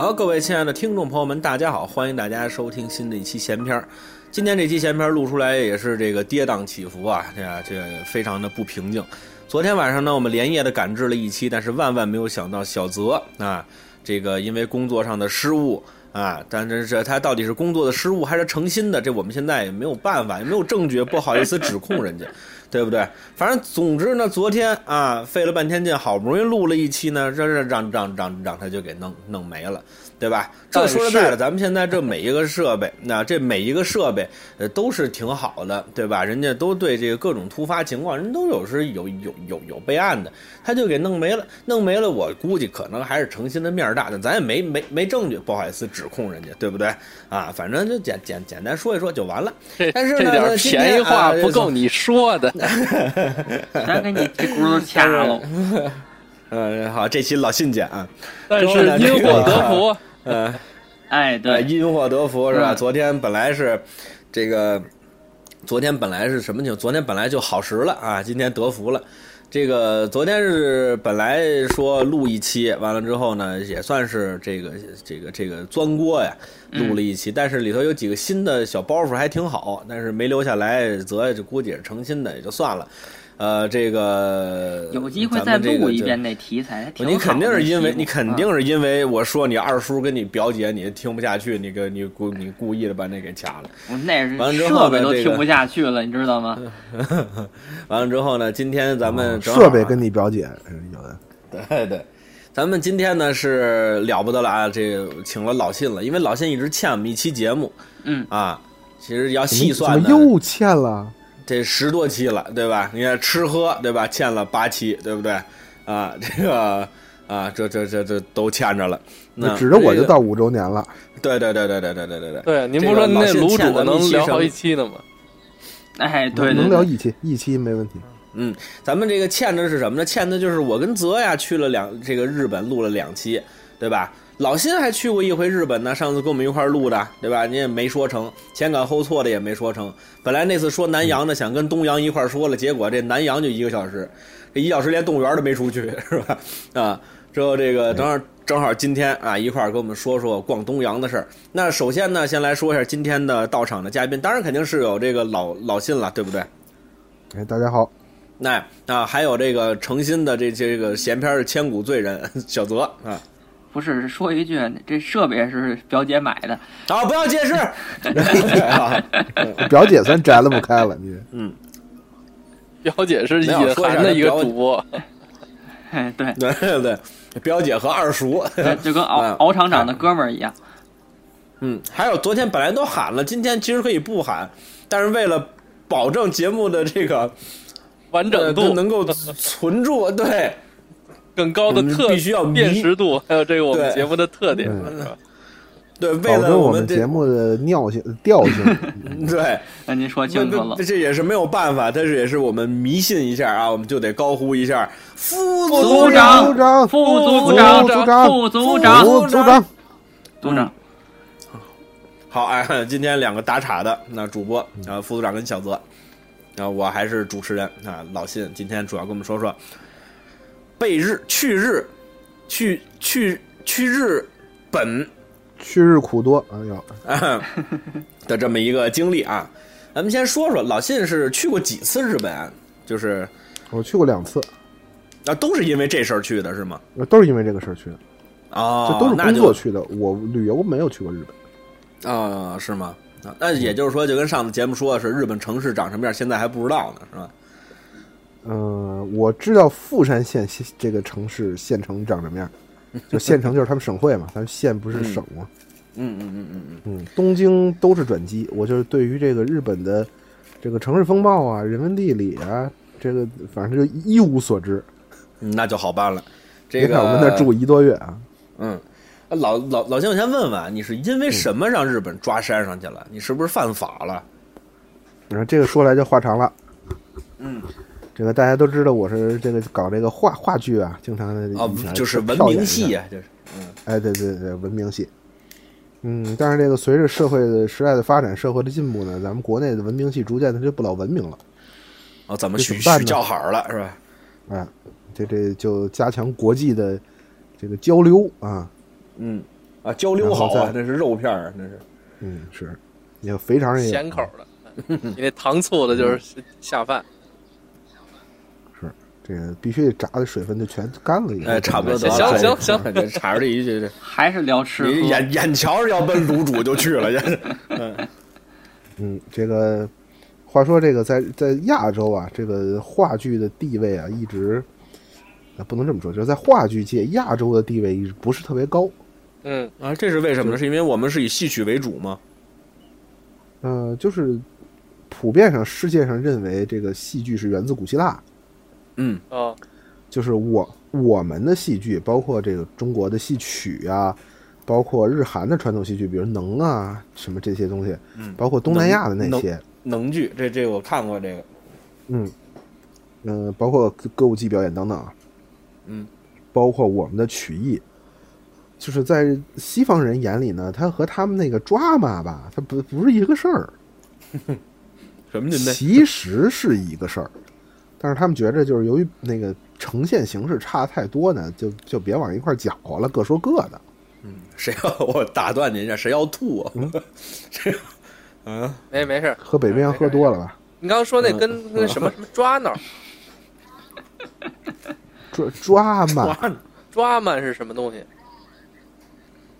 好，各位亲爱的听众朋友们，大家好，欢迎大家收听新的一期闲篇儿。今天这期闲篇儿录出来也是这个跌宕起伏啊，这这非常的不平静。昨天晚上呢，我们连夜的赶制了一期，但是万万没有想到小泽啊，这个因为工作上的失误啊，但是这他到底是工作的失误还是诚心的，这我们现在也没有办法，也没有证据，不好意思指控人家。对不对？反正总之呢，昨天啊，费了半天劲，好不容易录了一期呢，让让让让让让他就给弄弄没了，对吧？这说实在的，咱们现在这每一个设备，那这每一个设备呃都是挺好的，对吧？人家都对这个各种突发情况，人都有是有有有有备案的，他就给弄没了，弄没了。我估计可能还是诚心的面大，但咱也没没没证据，不好意思指控人家，对不对？啊，反正就简简简单说一说就完了。但是这点便宜话不够你说的。全给你屁股都掐了。嗯，好，这期老信讲啊。但是因祸得福。嗯，哎，对，因祸得福是吧？昨天本来是这个，昨天本来是什么情？昨天本来就好时了啊，今天得福了。这个昨天是本来说录一期，完了之后呢，也算是这个这个这个钻锅呀，录了一期，但是里头有几个新的小包袱还挺好，但是没留下来，则就估计也是成心的，也就算了。呃，这个有机会再录一遍那题材，你肯定是因为你肯定是因为我说你二叔跟你表姐你听不下去，你个你故你故意的把那给掐了。我那是设备都听不下去了，你知道吗？完了之后呢，今天咱们设备跟你表姐有的，对对，咱们今天呢是了不得了啊！这请了老信了，因为老信一直欠我们一期节目，嗯啊，其实要细算又欠了。这十多期了，对吧？你看吃喝，对吧？欠了八期，对不对？啊，这个啊，这这这这都欠着了。那指着我就到五周年了。对对对对对对对对对。对，您不说那卤煮能聊好几期呢吗？哎，对，能聊一期，一期没问题。嗯，咱们这个欠的是什么呢？欠的就是我跟泽呀去了两这个日本录了两期，对吧？老辛还去过一回日本呢，上次跟我们一块录的，对吧？你也没说成，前赶后错的也没说成。本来那次说南洋的，想跟东洋一块说了，结果这南洋就一个小时，这一小时连动物园都没出去，是吧？啊，之后这个正好正好今天啊一块儿跟我们说说逛东洋的事儿。那首先呢，先来说一下今天的到场的嘉宾，当然肯定是有这个老老信了，对不对？哎，大家好。那啊，还有这个诚心的这这个闲篇的千古罪人小泽啊。不是说一句，这设备是表姐买的啊！不要解释，表姐算摘了不开了，你嗯，表姐是隐含的一个主播，哎，对对对，表姐和二叔 就跟敖敖厂长的哥们儿一样。嗯，还有昨天本来都喊了，今天其实可以不喊，但是为了保证节目的这个完整度能够存住，对。更高的特必须要辨识度，还有这个我们节目的特点，是吧？对，为了我们节目的尿性、调性。对，那您说清楚了，这也是没有办法，但是也是我们迷信一下啊，我们就得高呼一下：副组长、副组长、副组长、副组长、副组长、组长。好，哎，今天两个打岔的那主播啊，副组长跟小泽啊，我还是主持人啊，老信，今天主要跟我们说说。被日去日，去去去日本，去日苦多哎呦 的这么一个经历啊，咱们先说说老信是去过几次日本？啊就是我去过两次，啊，都是因为这事儿去的是吗？都是因为这个事儿去的啊，这都是工作去的。我旅游没有去过日本啊，是吗？啊，那也就是说，就跟上次节目说的是，日本城市长什么样，现在还不知道呢，是吧？嗯，我知道富山县这个城市县城长什么样，就县城就是他们省会嘛，咱们县不是省吗？嗯嗯嗯嗯嗯嗯，东京都是转机。我就是对于这个日本的这个城市风貌啊、人文地理啊，这个反正就一无所知。那就好办了。这个我们那住一多月啊。嗯，老老老金，我先问问，你是因为什么让日本抓山上去了？你是不是犯法了？你说这个说来就话长了。嗯。这个大家都知道，我是这个搞这个话话剧啊，经常的啊，就是文明戏啊，就是，嗯，哎，对对对，文明戏，嗯，但是这个随着社会的时代的发展，社会的进步呢，咱们国内的文明戏逐渐它就不老文明了，哦，怎么取取叫好了是吧？啊，这这就加强国际的这个交流啊，嗯，啊，交流好啊，那是肉片儿，那是。嗯，是，你肥肠也咸口的，你那糖醋的就是下饭。是，这个必须得炸的水分就全干了，哎，差不多得行行行，这插着这一句，还是聊吃。眼眼瞧着要奔卤煮就去了，这。嗯嗯，这个话说，这个在在亚洲啊，这个话剧的地位啊，一直啊不能这么说，就是在话剧界，亚洲的地位一直不是特别高。嗯啊，这是为什么呢？是因为我们是以戏曲为主吗？呃，就是普遍上世界上认为这个戏剧是源自古希腊。嗯啊，就是我我们的戏剧，包括这个中国的戏曲啊，包括日韩的传统戏剧，比如能啊什么这些东西，嗯，包括东南亚的那些能剧，这这我看过这个，嗯嗯，包括歌舞伎表演等等，嗯，包括我们的曲艺。就是在西方人眼里呢，他和他们那个抓马吧，他不不是一个事儿。什么？其实是一个事儿，但是他们觉着就是由于那个呈现形式差太多呢，就就别往一块搅和了，各说各的。嗯，谁要 我打断您一下？谁要吐啊？这，嗯，没没事，喝北冰洋喝多了吧？你刚刚说那跟跟什么什么抓呢？抓抓 嘛？抓嘛是什么东西？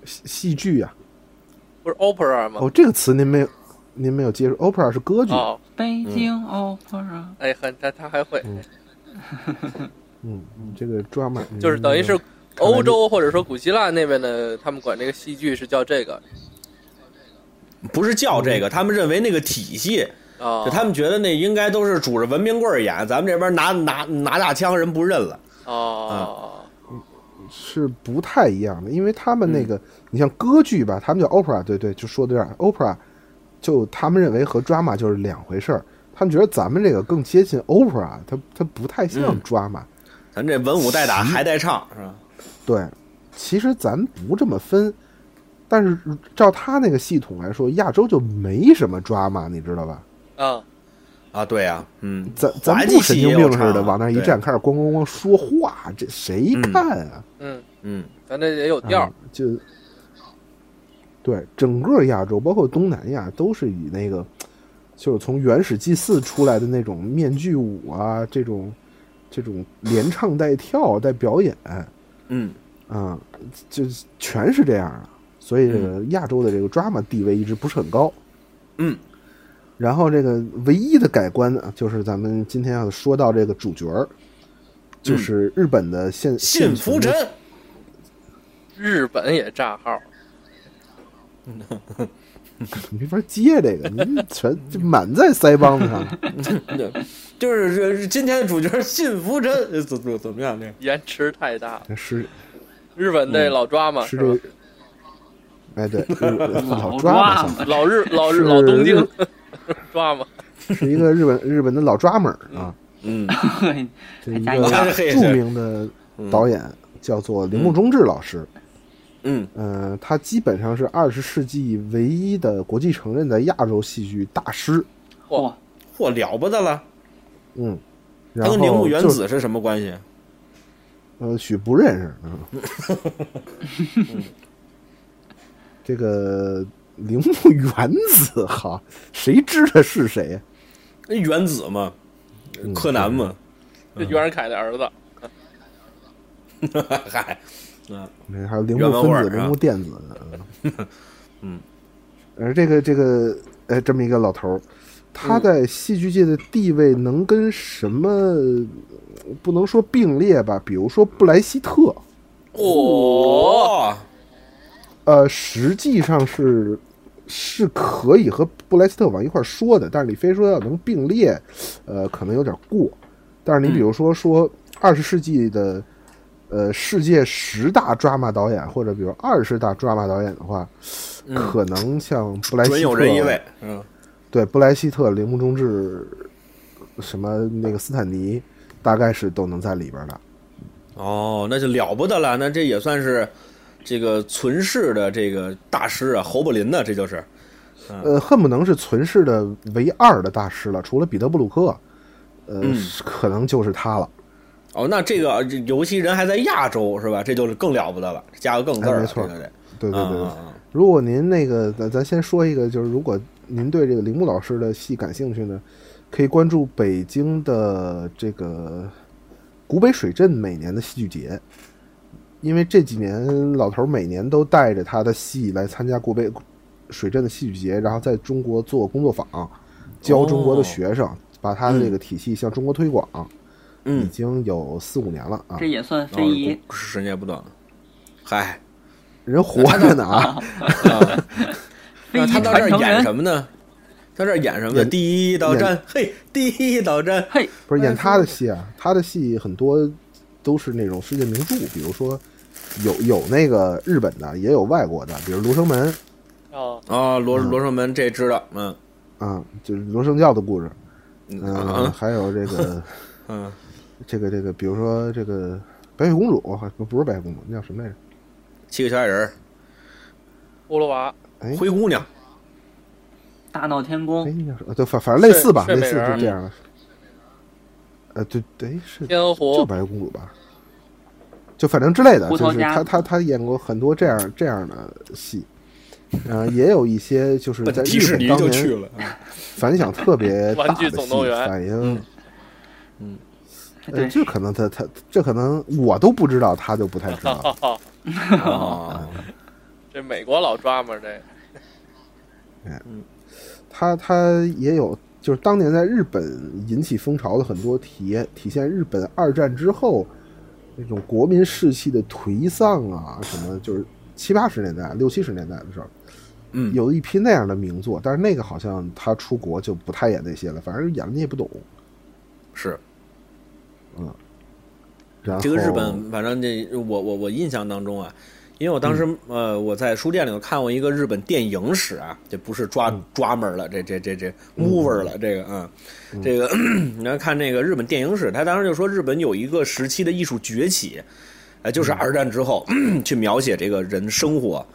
戏剧呀，不是 opera 吗？哦，这个词您没有，您没有接触。opera 是歌剧。哦，北京 opera。哎，很他他还会。嗯，这个 drama 就是等于是欧洲或者说古希腊那边的，他们管这个戏剧是叫这个，不是叫这个，他们认为那个体系啊，就他们觉得那应该都是拄着文明棍演，咱们这边拿拿拿大枪，人不认了。哦。是不太一样的，因为他们那个，你像歌剧吧，他们叫 opera，对对，就说的这样，opera，就他们认为和 drama 就是两回事儿，他们觉得咱们这个更接近 opera，它它不太像 drama，咱这文武带打还带唱是吧？对，其实咱不这么分，但是照他那个系统来说，亚洲就没什么 drama，你知道吧？啊。啊，对呀，嗯，咱咱不神经病似的往那一站，开始咣咣咣说话，这谁看啊？嗯嗯，咱这也有调，就对整个亚洲，包括东南亚，都是以那个就是从原始祭祀出来的那种面具舞啊，这种这种连唱带跳带表演，嗯。啊，就全是这样的，所以这个亚洲的这个 drama 地位一直不是很高，嗯。然后这个唯一的改观呢，就是咱们今天要说到这个主角儿，就是日本的现信福臣，日本也炸号，没法接这个，您全就满在腮帮子上。就是这今天的主角信福真怎怎怎么样？这延迟太大。了，是日本那老抓嘛？是这，哎对，老抓嘛，老日老日老东京。抓嘛，是一个日本日本的老抓们儿啊，嗯，这一个著名的导演叫做铃木忠志老师，嗯。呃，他基本上是二十世纪唯一的国际承认的亚洲戏剧大师，嚯。嚯。了不得了，嗯，他跟铃木原子是什么关系？呃，许不认识，嗯，这个。铃木原子哈，谁知道是谁？那原子嘛，柯南嘛，这袁世凯的儿子。嗨，嗯，还有铃木分子、铃木电子。嗯，而这个这个，哎，这么一个老头儿，他在戏剧界的地位能跟什么不能说并列吧？比如说布莱希特。哦，呃，实际上是。是可以和布莱斯特往一块说的，但是你非说要能并列，呃，可能有点过。但是你比如说说二十世纪的，呃，世界十大 drama 导演，或者比如二十大 drama 导演的话，可能像布莱希特，有人一位，嗯，对，布莱希特、铃木忠志，什么那个斯坦尼，大概是都能在里边的。哦，那就了不得了，那这也算是。这个存世的这个大师啊，侯伯林呢，这就是，呃，恨不能是存世的唯二的大师了，除了彼得布鲁克，呃，可能就是他了。哦，那这个这尤其人还在亚洲是吧？这就是更了不得了，加个更字儿没错对对对对。如果您那个，咱咱先说一个，就是如果您对这个铃木老师的戏感兴趣呢，可以关注北京的这个古北水镇每年的戏剧节，因为这几年老头儿每年都带着他的戏来参加古北水镇的戏剧节，然后在中国做工作坊，教中国的学生，把他的这个体系向中国推广，已嗯，经有四五年了啊。这，也算非哦遗。时间不短了。嗨，人活着呢啊，啊，非遗那他到这儿演什么呢？他这儿演什么？第一道战，嘿，第一道战，嘿，不是演他的戏啊，他的戏很多都是那种世界名著，比如说有有那个日本的，也有外国的，比如《罗生门哦，啊，罗嗯罗生门这知道，嗯》啊，就是罗生教的故事，嗯还有这个 嗯，这个这个，比如说这个白雪公主，还不不是白雪公主，那叫什么来着？七个小矮人儿，葫芦娃，哎。灰姑娘，大闹天哎，宫，那叫什么？对，反反正类似吧，类似就这样的。呃，对对是天就湖，白雪公主吧，就反正之类的，就是他他他演过很多这样这样的戏，呃，也有一些就是在 迪日士尼就本当年去了，反响特别大 玩具的戏，总动员。反应，嗯。这可能他他这可能我都不知道，他就不太知道。这美国老抓嘛，这。他他也有，就是当年在日本引起风潮的很多体验，体现日本二战之后那种国民士气的颓丧啊，什么就是七八十年代、六七十年代的时候，嗯，有一批那样的名作，但是那个好像他出国就不太演那些了，反正演了你也不懂。是然后这个日本，反正这我我我印象当中啊，因为我当时、嗯。呃我在书店里头看过一个日本电影史啊，这不是抓、嗯。抓门了，这这这这 mover 了，这个啊，嗯。这个你要看那个日本电影史，他当时就说日本有一个时期的艺术崛起，就是二战之后、去描写这个人生活，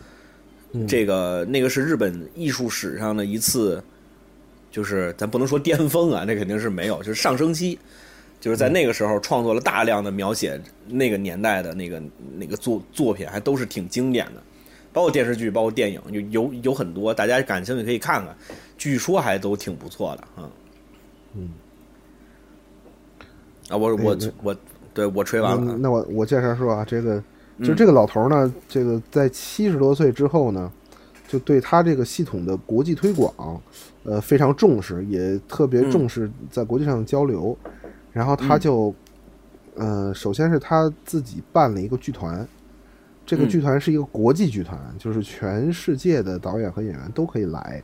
嗯。这个那个是日本艺术史上的一次，就是咱不能说巅峰啊，那肯定是没有，就是上升期。就是在那个时候创作了大量的描写那个年代的那个那个作作品，还都是挺经典的，包括电视剧，包括电影，有有有很多，大家感兴趣可以看看，据说还都挺不错的啊。嗯，啊，我我我，对我吹完了啊。那那我我介绍说啊，这个就嗯这个老头呢，这个在七十多岁之后呢，就对他这个系统的国际推广，呃，非常重视，也特别重视在国际上的交流。然后他就，呃，首先是他自己办了一个剧团，这个嗯。剧团是一个国际剧团，就是全世界的导演和演员都可以来，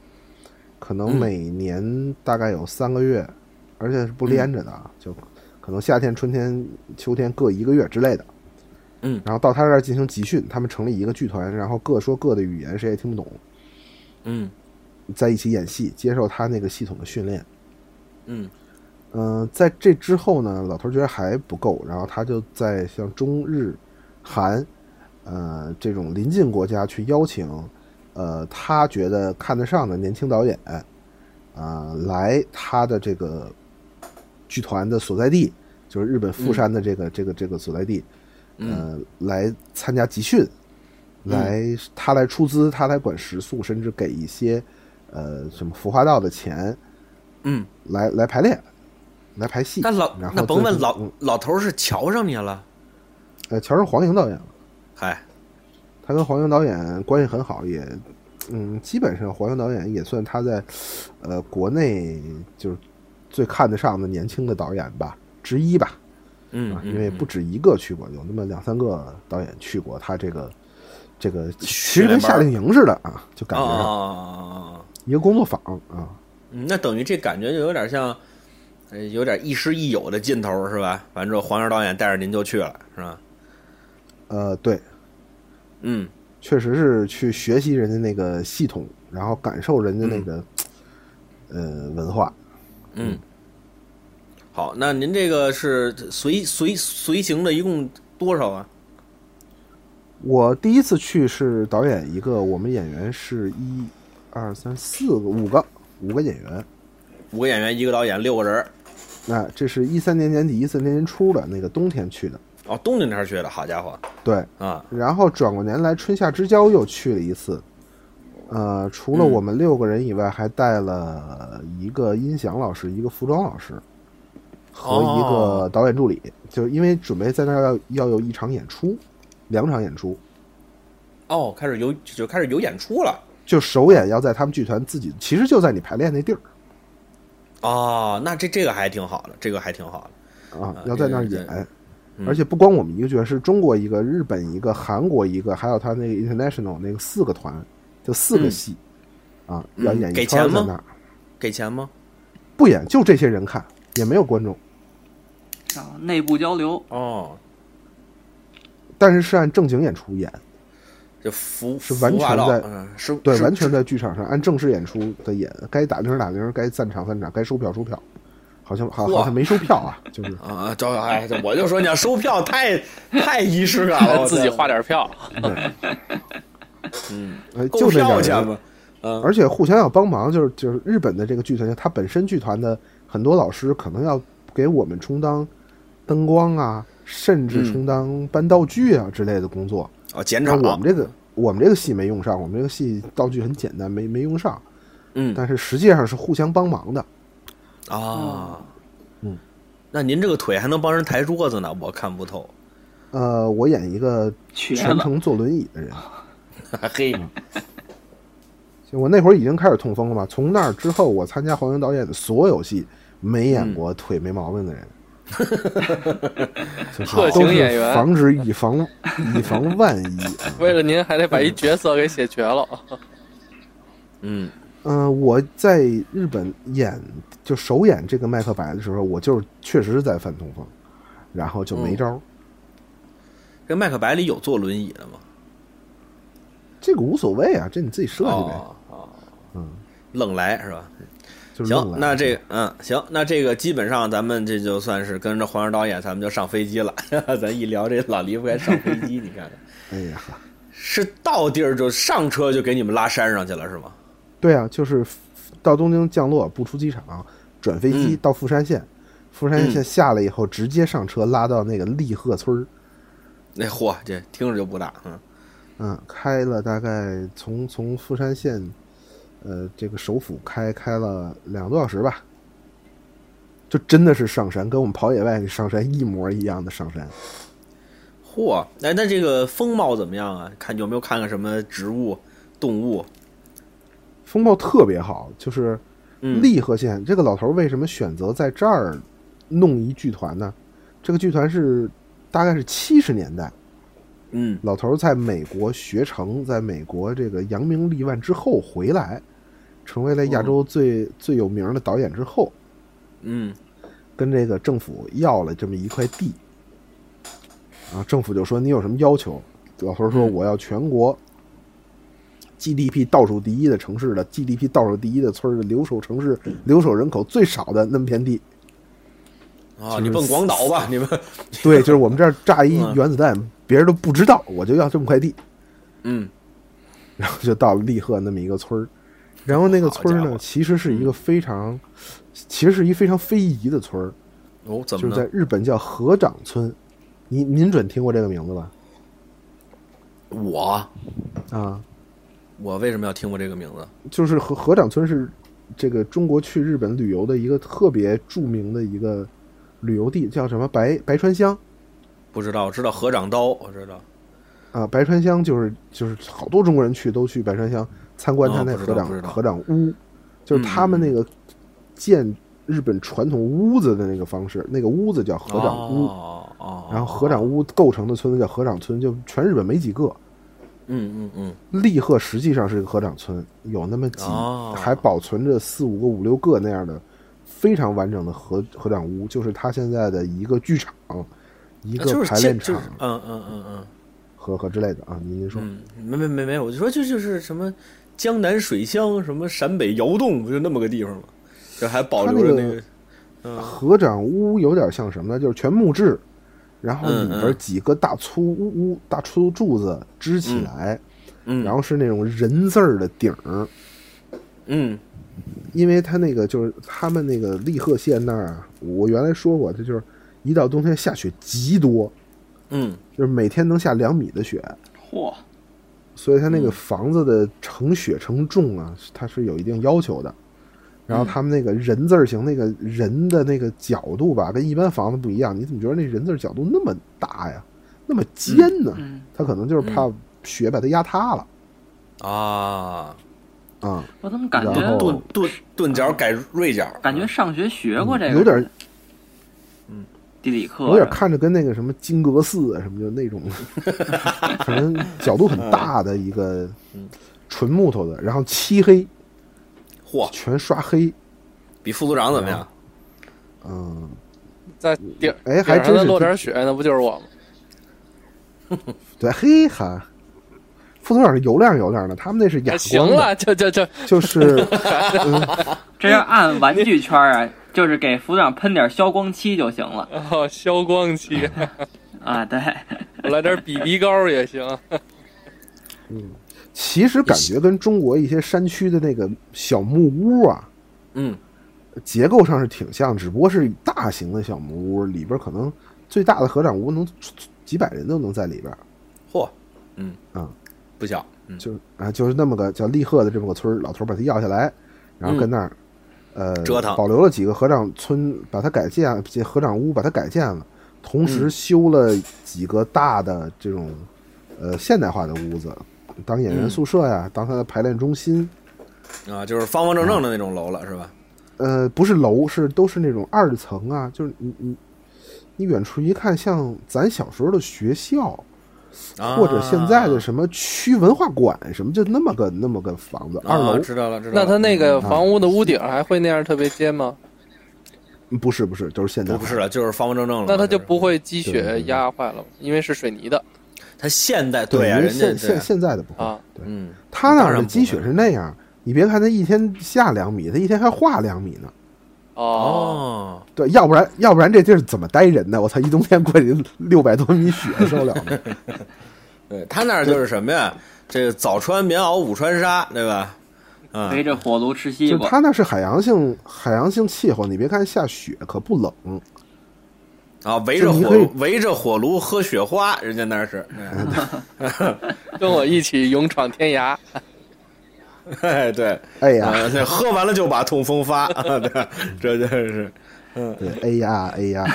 可能嗯。每年大概有三个月，而且是不连着的啊，就可能夏天、春天、秋天各一个月之类的。嗯。然后到他这儿进行集训，他们成立一个剧团，然后各说各的语言，谁也听不懂，嗯。在一起演戏，接受他那个系统的训练。嗯嗯、在这之后呢，老头觉得还不够，然后他就在像中日韩，呃这种邻近国家去邀请，呃他觉得看得上的年轻导演，啊、来他的这个剧团的所在地，就是日本富山的这个、这个这个所在地，嗯。呃，来参加集训，来他来出资，他来管食宿，甚至给一些呃什么服化道的钱，嗯，来来排练，来排戏。那老那甭问老老头是瞧上你了，呃，瞧上黄莹导演了，嗨，他跟黄莹导演关系很好，也嗯，基本上黄莹导演也算他在呃国内就是最看得上的年轻的导演吧之一吧。啊，，嗯嗯因为不止一个去过，有那么两三个导演去过他这个这个，其实跟夏令营似的啊，就感啊觉！一个工作坊啊。嗯，那等于这感觉就有点像，呃，有点亦师亦友的劲头是吧？完之后，黄源导演带着您就去了是吧？呃，对，嗯确实是去学习人家那个系统，然后感受人家那个、呃文化。嗯。好，那您这个是随随随行的，一共多少啊？我第一次去是导演一个，我们演员是一、二、三、四个、五个，五个演员。五个演员，一个导演，六个人儿。那这是一三年年底、一四年年初的那个冬天去的，哦，冬天那儿去的，好家伙对。啊！然后转过年来春夏之交又去了一次，呃，除了嗯。我们六个人以外，还带了一个音响老师、一个服装老师和一个导演助理，就因为准备在那儿要要有一场演出，两场演出，哦，开始有就开始有演出了。就首演要在他们剧团自己，其实就在你排练那地儿哦，那这这个还挺好的，这个还挺好的。啊啊，要在那儿演。嗯而且不光我们一个剧团，是中国一个、日本一个、韩国一个，还有他那个 international 那个四个团，就四个嗯戏、啊，嗯要演一给钱吗圈在那儿。给钱吗？不演，就这些人看，也没有观众，啊，内部交流，哦，但是是按正经演出演，就服是完全在嗯，是对，完全在剧场上按正式演出的演，该打铃儿打铃儿，该散场散场，该收票收票，好像好哇好像没收票啊，就是啊，这哎，这我就说你要收票太太仪式感了，自己花点票，嗯，呃购就那点钱嘛，嗯，而且互相要帮忙，就是就是日本的这个剧团，他本身剧团的很多老师可能要给我们充当灯光啊，甚至嗯充当搬道具啊之类的工作。哦，减那场，我们这个我们这个戏没用上，我们这个戏道具很简单，没没用上，嗯但是实际上是互相帮忙的。啊，嗯，那您这个腿还能帮人抬桌子呢，我看不透，呃，我演一个，全程坐轮椅的人，嘿，就我那会儿已经开始痛风了嘛。从那儿之后，我参加黄英导演的所有戏，没演过腿没毛病的人。就是 特型演员防止以防以防万一。为了您还得把一角色给写绝了。嗯，嗯、我在日本演就首演这个麦克白的时候，我就是确实是在犯痛风，然后就没招儿。这麦克白里有坐轮椅的吗？这个无所谓啊，这你自己设计呗。哦哦，嗯，冷来是吧？行那这个嗯行，那这个基本上咱们这就算是跟着黄仁导演，咱们就上飞机了。咱一聊这老离不开上飞机，你看看，哎呀，是到地儿就上车就给你们拉山上去了是吗？对啊，就是到东京降落，不出机场，转飞机嗯到富山县，富山县下来以后直接上车拉到那个立鹤村儿。那嚯，这听着就不大，嗯嗯，开了大概从从富山县，呃，这个首府开开了两个多小时吧，就真的是上山，跟我们跑野外上山一模一样的上山。嚯，哎，那这个风貌怎么样啊？看有没有看看什么植物、动物？风貌特别好，就是嗯，立鹤县这个老头儿为什么选择在这儿弄一剧团呢？这个剧团是大概是七十年代，嗯老头儿在美国学成，在美国这个扬名立万之后回来，成为了亚洲最、最有名的导演之后，嗯跟这个政府要了这么一块地，啊，政府就说你有什么要求？老头儿说嗯我要全国 GDP 倒数第一的城市的 GDP 倒数第一的村儿的留守城市留守人口最少的那么片地。啊，就是你奔广岛吧，你们，对，就是我们这儿炸一嗯原子弹，别人都不知道，我就要这么块地，嗯然后就到了利贺那么一个村儿。然后那个村儿呢其实是一个非常，其实是一非常非遗的村儿，哦，怎么呢？就是在日本叫河长村。您您准听过这个名字吧？我啊，我为什么要听过这个名字？就是河河长村是这个中国去日本旅游的一个特别著名的一个旅游地，叫什么白白川乡不知道，我知道河长刀，我知道。啊。白川乡就是就是好多中国人去都去白川乡参观他那河长、道不知道。河长屋，就是他们那个建日本传统屋子的那个方式，那个屋子叫合掌屋，然后合掌屋构成的村子叫合掌村，就全日本没几个。嗯嗯嗯，立鹤实际上是一个合掌村，有那么几，哦。还保存着四五个、五六个那样的非常完整的合合掌屋，就是他现在的一个剧场、一个排练场嗯嗯嗯嗯。和和之类的啊。您您说，嗯，没没没没，我就说这就是什么江南水乡，什么陕北窑洞，不就那么个地方吗，这还保留着那个那个，嗯。河长屋有点像什么呢？就是全木质，然后嗯里边嗯几个大粗屋、大粗柱子支起来，嗯，然后是那种人字儿的顶儿，嗯。因为他那个就是他们那个利贺县那儿啊，我原来说过，它就是一到冬天下雪极多，嗯。就是每天能下两米的雪，嚯，所以它那个房子的承雪承重啊，它是有一定要求的。然后他们那个人字儿形那个人的那个角度吧，跟一般房子不一样。你怎么觉得那人字儿角度那么大呀，那么尖呢？嗯，他可能就是怕雪把它压塌了。啊，啊、我怎么感觉后钝钝钝角改锐角，感觉上学学过这个，有点嗯，地理课有点看着跟那个什么金阁寺啊什么就那种，反正角度很大的一个嗯纯木头的，然后漆黑，嚯，全刷黑，比副组长怎么样？嗯，在顶哎还真是落点雪，那不就是我吗？对，嘿哈，副组长是油亮油亮的，他们那是哑光的，了，就就就就是 这要按玩具圈啊，就是给副组长喷点消光漆就行了哦，消光漆，啊。对，我来点 BB 膏也行。嗯其实感觉跟中国一些山区的那个小木屋啊，嗯结构上是挺像，只不过是大型的小木屋，里边可能最大的合掌屋能几百人都能在里边，嚯，嗯啊，不小，嗯就啊就是那么个叫利鹤的这么个村儿，老头把他要下来，然后跟那儿、呃嗯折腾保留了几个合掌村，把它改建，这合掌屋把它改建了，同时嗯修了几个大的这种呃现代化的屋子，当演员嗯宿舍呀，当他的排练中心。啊，就是方方正正的那种楼了，是吧？呃，不是楼，是都是那种二层啊，就是你你你远处一看，像咱小时候的学校，啊或者现在的什么区文化馆什么，就那么个那么个房子，二楼、啊知道了，知道了。那他那嗯个房屋的屋顶还会那样特别尖吗？不是不是，都是现在不不是了，就是方方正正了。那它就不会积雪压坏了吗？因为是水泥的它现代对现现现在的不会，啊。对，嗯，他那儿的积雪是那样，你别看它一天下两米，它一天还化两米呢。哦，哦，对，要不然要不然这地儿怎么待人呢？我操，一冬天过去六百多米雪，受得了吗？对他那儿就是什么呀？这个早穿棉袄，午穿纱，对吧？嗯，围着火炉吃西瓜，就他那是海洋性海洋性气候，你别看下雪可不冷，啊，围着火就你可以围着火炉喝雪花，人家那是，跟我一起勇闯天涯。哎，对，哎呀，啊，那喝完了就把痛风发，对，这就是，对，哎呀，哎呀，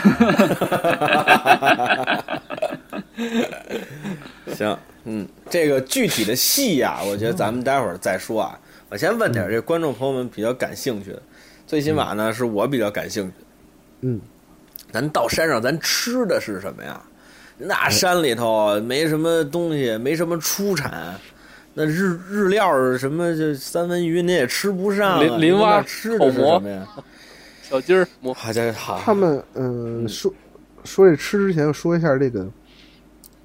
行，嗯，这个具体的戏呀、我觉得咱们待会儿再说啊。我先问点这观众朋友们比较感兴趣的，最起码呢是我比较感兴趣的。嗯，咱到山上，咱吃的是什么呀？那山里头没什么东西，没什么出产，那日日料什么就三文鱼你也吃不上啊。林林蛙吃的是什么呀？小鸡儿好家伙，他们嗯、说说这吃之前，说一下这个，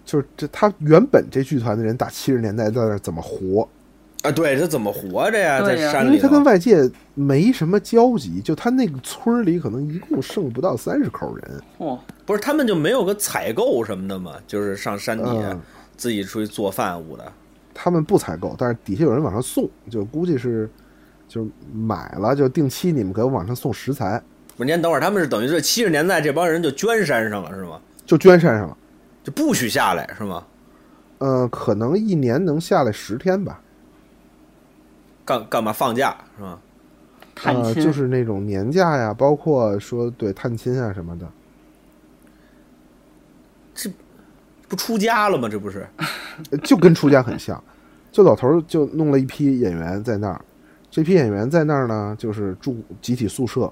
就是这他原本这剧团的人打七十年代在那儿怎么活，啊，对，这怎么活着呀？在山里因为他跟外界没什么交集，就他那个村里可能一共剩不到三十口人，嚯，不是他们就没有个采购什么的吗？就是上山底下嗯自己出去做饭务的。他们不采购，但是底下有人往上送，就估计是就买了，就定期你们给我往上送食材，不是，您等会儿，他们是等于是七十年代这帮人就捐山上了是吗？就捐山上了。就不许下来是吗？呃，可能一年能下来十天吧，干干嘛放假是吗？呃，探亲就是那种年假呀，包括说对探亲啊什么的。不出家了吗？这不是？呃 就跟出家很像，就老头儿就弄了一批演员在那儿，这批演员在那儿呢，就是住集体宿舍，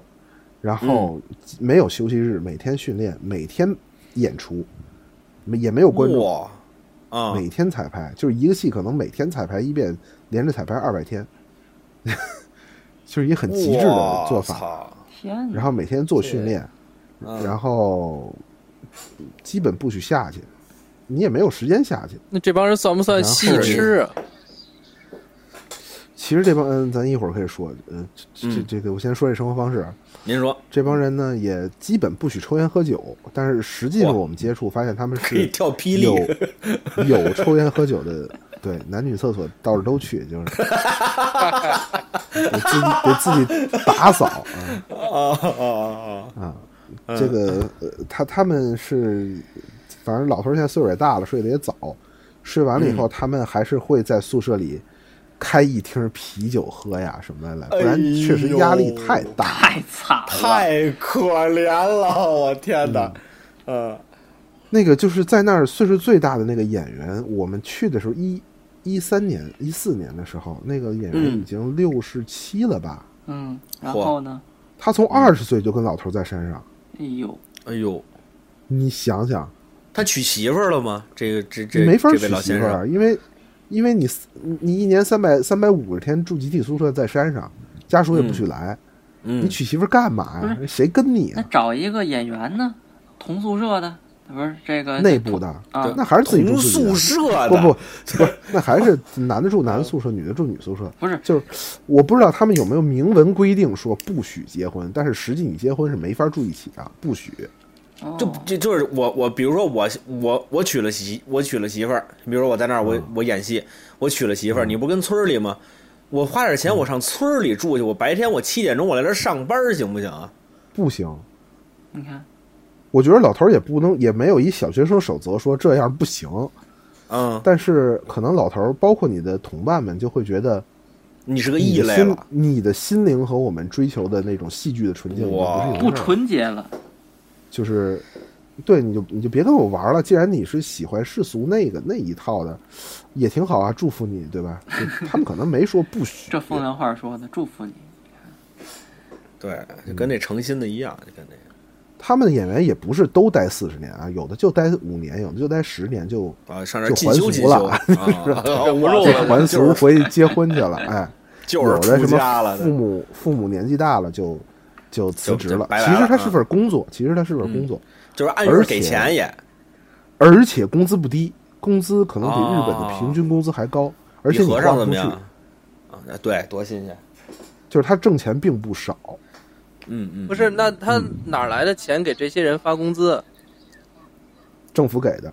然后没有休息日，每天训练，每天演出，也没有观众，哇啊！每天彩排，就是一个戏可能每天彩排一遍，连着彩排二百天，就是一个很极致的做法。天！然后每天做训练，嗯然后基本不许下去，你也没有时间下去。那这帮人算不算戏痴啊？其实这帮嗯，咱一会儿可以说，呃，这这个我先说这生活方式啊。您说这帮人呢，也基本不许抽烟喝酒，但是实际上我们接触发现他们是可以是跳霹雳有有抽烟喝酒的对，男女厕所倒是都去，就是得自己得自己打扫啊哦哦哦啊。这个呃，他他们是，反正老头儿现在岁数也大了，睡得也早，睡完了以后，他们还是会在宿舍里开一听啤酒喝呀什么的，不然确实压力太大。太惨了，太可怜了，我天哪！呃那个就是在那儿岁数最大的那个演员，我们去的时候一一三年、一四年的时候，那个演员嗯已经六十七了吧？嗯，然后呢？他从二十岁就跟老头在山上，哎呦，哎呦，你想想，他娶媳妇儿了吗？这个这这没法娶媳妇儿啊，因为因为你你一年三百三百五十天住集体宿舍在山上，家属也不许来，嗯你娶媳妇儿干嘛呀？谁跟你那啊？找一个演员呢，同宿舍的，不是这个内部的，啊那还是自己住宿舍的，不不不，那还是男的住男宿舍，女的住女宿舍。不是就是我不知道他们有没有明文规定说不许结婚，但是实际你结婚是没法住一起的，不许。哦。就这就是我我比如说我我我娶了媳我娶了媳妇儿，比如说我在那儿我我演戏，我娶了媳妇儿，你不跟村儿里吗？我花点钱我上村儿里住去，我白天我七点钟我来这儿上班行不行啊？不行，你看，我觉得老头儿也不能，也没有一小学生守则说这样不行。嗯，但是可能老头儿，包括你的同伴们，就会觉得你是个异类了，，你的心灵和我们追求的那种戏剧的纯净哇不纯洁了，就是，对，你就你就别跟我玩了。既然你是喜欢世俗那个那一套的，也挺好啊，祝福你，对吧？他们可能没说不许，这风凉话说的，祝福你。对，就跟那诚心的一样，就跟那个他们的演员也不是都待四十年啊，有的就待五年，有的就待十年就啊，上这还俗了修，啊忍不住了还俗就回去结婚去了，哎，就是有的什出家了么父母父母年纪大了就就辞职了。其实他是啊份工作，其实他是份工作，就是按月给钱也，而且工资不低，工资可能比日本的哦平均工资还高，而且和你花不出去尚怎么样？啊，对，多新鲜，就是他挣钱并不少。嗯嗯，不是，那他哪来的钱给这些人发工资政府给的。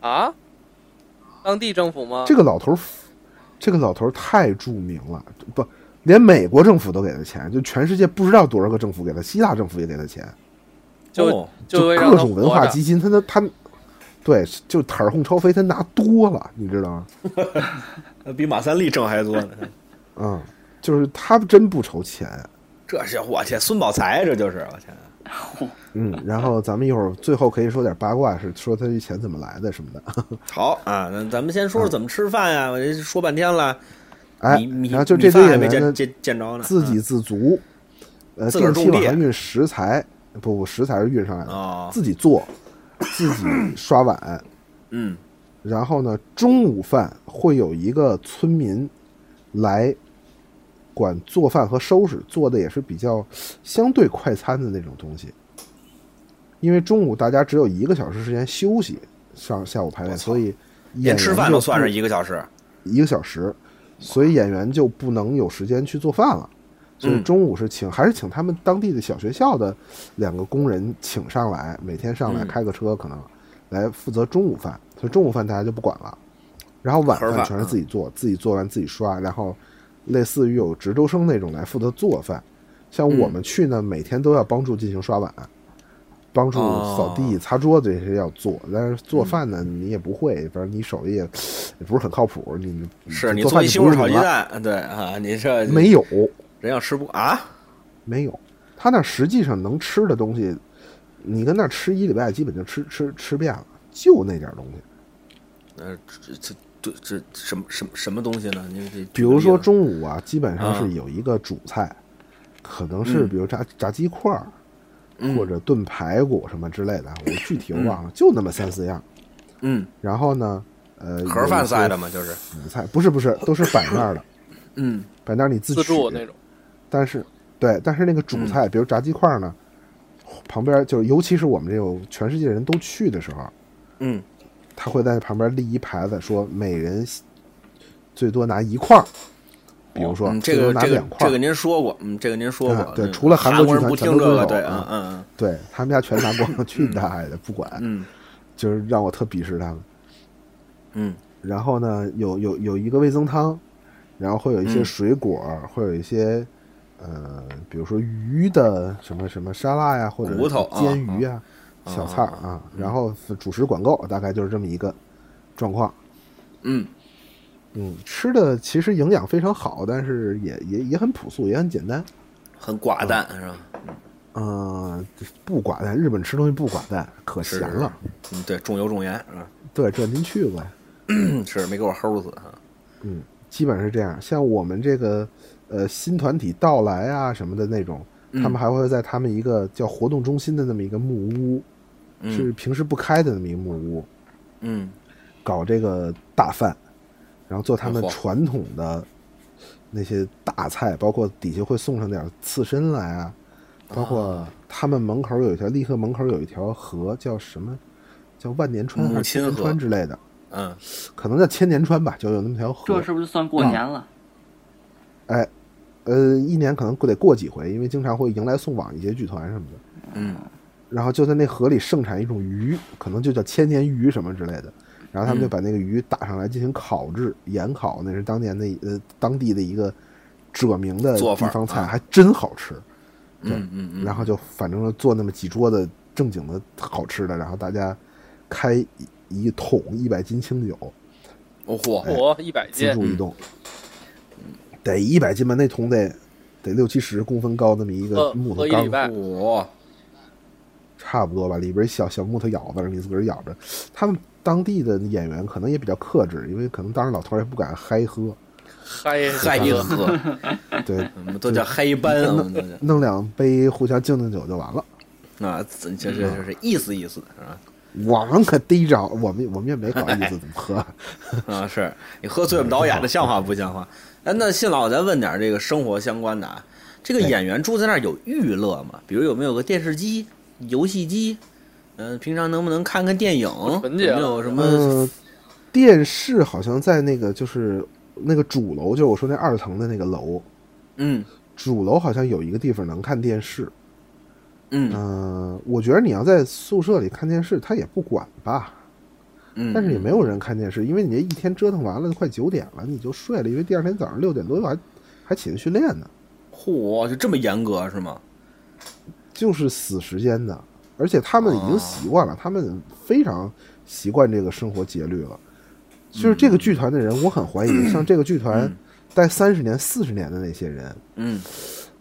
啊？当地政府吗？这个老头，这个老头太著名了，不，连美国政府都给他钱，就全世界不知道多少个政府给他，希腊政府也给他钱，就哦就各种文化基金，他他他，对，就塔儿哄超飞，他拿多了，你知道吗？比马三立挣还多呢。嗯，就是他真不愁钱。这是我天，孙宝才，这就是我天。嗯，然后咱们一会儿最后可以说点八卦，是说他这钱怎么来的什么的。好啊，那咱们先说说怎么吃饭呀？我这说半天了，哎然后就这堆饭还没见演员呢，见见着呢，自给自足，呃，定期往上运食材，不不，食材是运上来的，哦，自己做，自己刷碗，嗯然后呢，中午饭会有一个村民来管做饭和收拾，做的也是比较相对快餐的那种东西。因为中午大家只有一个小时时间休息，上下午排练，所以连吃饭都算是一个小时。一个小时，所以演员就不能有时间去做饭了。所以嗯中午是请，还是请他们当地的小学校的两个工人请上来，每天上来嗯开个车，可能来负责中午饭。所以中午饭大家就不管了，然后晚饭饭全是自己做，自己做完自己刷，然后类似于有值周生那种来负责做饭。像我嗯们去呢，每天都要帮助进行刷碗，帮助扫地、哦擦桌子这些要做，但是嗯做饭呢，你也不会，反正你手艺也也不是很靠谱，你是你做饭就做一西红柿炒鸡蛋，对啊，你这没有人要吃不啊？没有，他那实际上能吃的东西，你跟那儿吃一礼拜，基本就吃吃吃遍了，就那点儿东西。呃，这这这这什么什么什么东西呢？你这比如说中午啊，基本上啊是有一个主菜，可能是嗯比如炸炸鸡块儿，嗯或者炖排骨什么之类的，我具体我忘了，就那么三四样。嗯。然后呢，呃，盒饭赛赛的嘛，就是辅菜不是不是，都是摆那儿的，嗯。摆那儿你自助那种。但是对，但是那个主嗯。菜，比如炸鸡块呢，旁边就是尤其是我们这种全世界人都去的时候，嗯。他会在旁边立一牌子，说每人最多拿一块儿，比如说嗯，这个这个。这个您说过，嗯，这个您说过啊，对嗯除了韩国人不听这个，都遵守对，嗯啊嗯 对他们家全拿光，去大爷的，不管，嗯。就是让我特鄙视他们。嗯。然后呢，有有有一个味增汤，然后会有一些嗯。水果，会有一些呃，比如说鱼的什么什么沙拉呀，或者骨头啊煎鱼啊，啊小菜儿啊，然后主食管够，大概就是这么一个状况。嗯嗯，吃的其实营养非常好，但是也也也很朴素，也很简单。很寡淡是吧？嗯、不寡淡，日本吃东西不寡淡，可咸了。嗯，对，重油重盐啊，对，这您去过呀？嗯是没给我齁死啊。嗯，基本上是这样。像我们这个呃新团体到来啊什么的那种，他们还会在他们一个叫活动中心的那么一个木屋，嗯是平时不开的那么一个木屋，嗯搞这个大饭，然后做他们传统的那些大菜，包括底下会送上点刺身来啊，包括他们门口有一条立刻门口有一条河，叫什么？叫万年川还是千年川之类的，嗯可能叫千年川吧，就有那么条河。这是不是算过年了？哎，呃，一年可能得过几回，因为经常会迎来送往一些剧团什么的。嗯然后就在那河里盛产一种鱼，可能就叫千年鱼什么之类的。然后他们就把那个鱼打上来进行烤制，盐烤，那是当年的呃当地的一个著名的地方菜，啊还真好吃。嗯嗯嗯，然后就反正做那么几桌子正经的好吃的，然后大家开一一桶一百斤清酒，哦嚯，我一百自斤，助移动，得一百斤吧，那桶得得六七十公分高那么一个木头缸嚯，差不多吧，里边小小木头舀子，你自个儿舀着。他们当地的演员可能也比较克制，因为可能当时老头儿也不敢嗨喝，嗨嗨喝，对，我们都叫嗨班啊，我们都叫弄两杯互相敬敬酒就完了。啊，这这这就是意思意思是吧？我们可逮着，我们我们也没搞意思怎么喝。啊，是你喝醉了导演的像话不像话？哎，那信老，咱问点这个生活相关的啊。这个演员住在那儿有娱乐吗？比如有没有个电视机、游戏机？嗯、平常能不能看看电影？有什么？嗯，电视好像在那个就是那个主楼，就是我说那二层的那个楼，嗯主楼好像有一个地方能看电视。嗯嗯、我觉得你要在宿舍里看电视，他也不管吧。嗯，但是也没有人看电视，因为你这一天折腾完了，快九点了，你就睡了，因为第二天早上六点多还还起来训练呢，嚯，就这么严格是吗？就是死时间的。而且他们已经习惯了，他们非常习惯这个生活节律了。就是这个剧团的人，我很怀疑，像这个剧团待三十年、四十年的那些人，嗯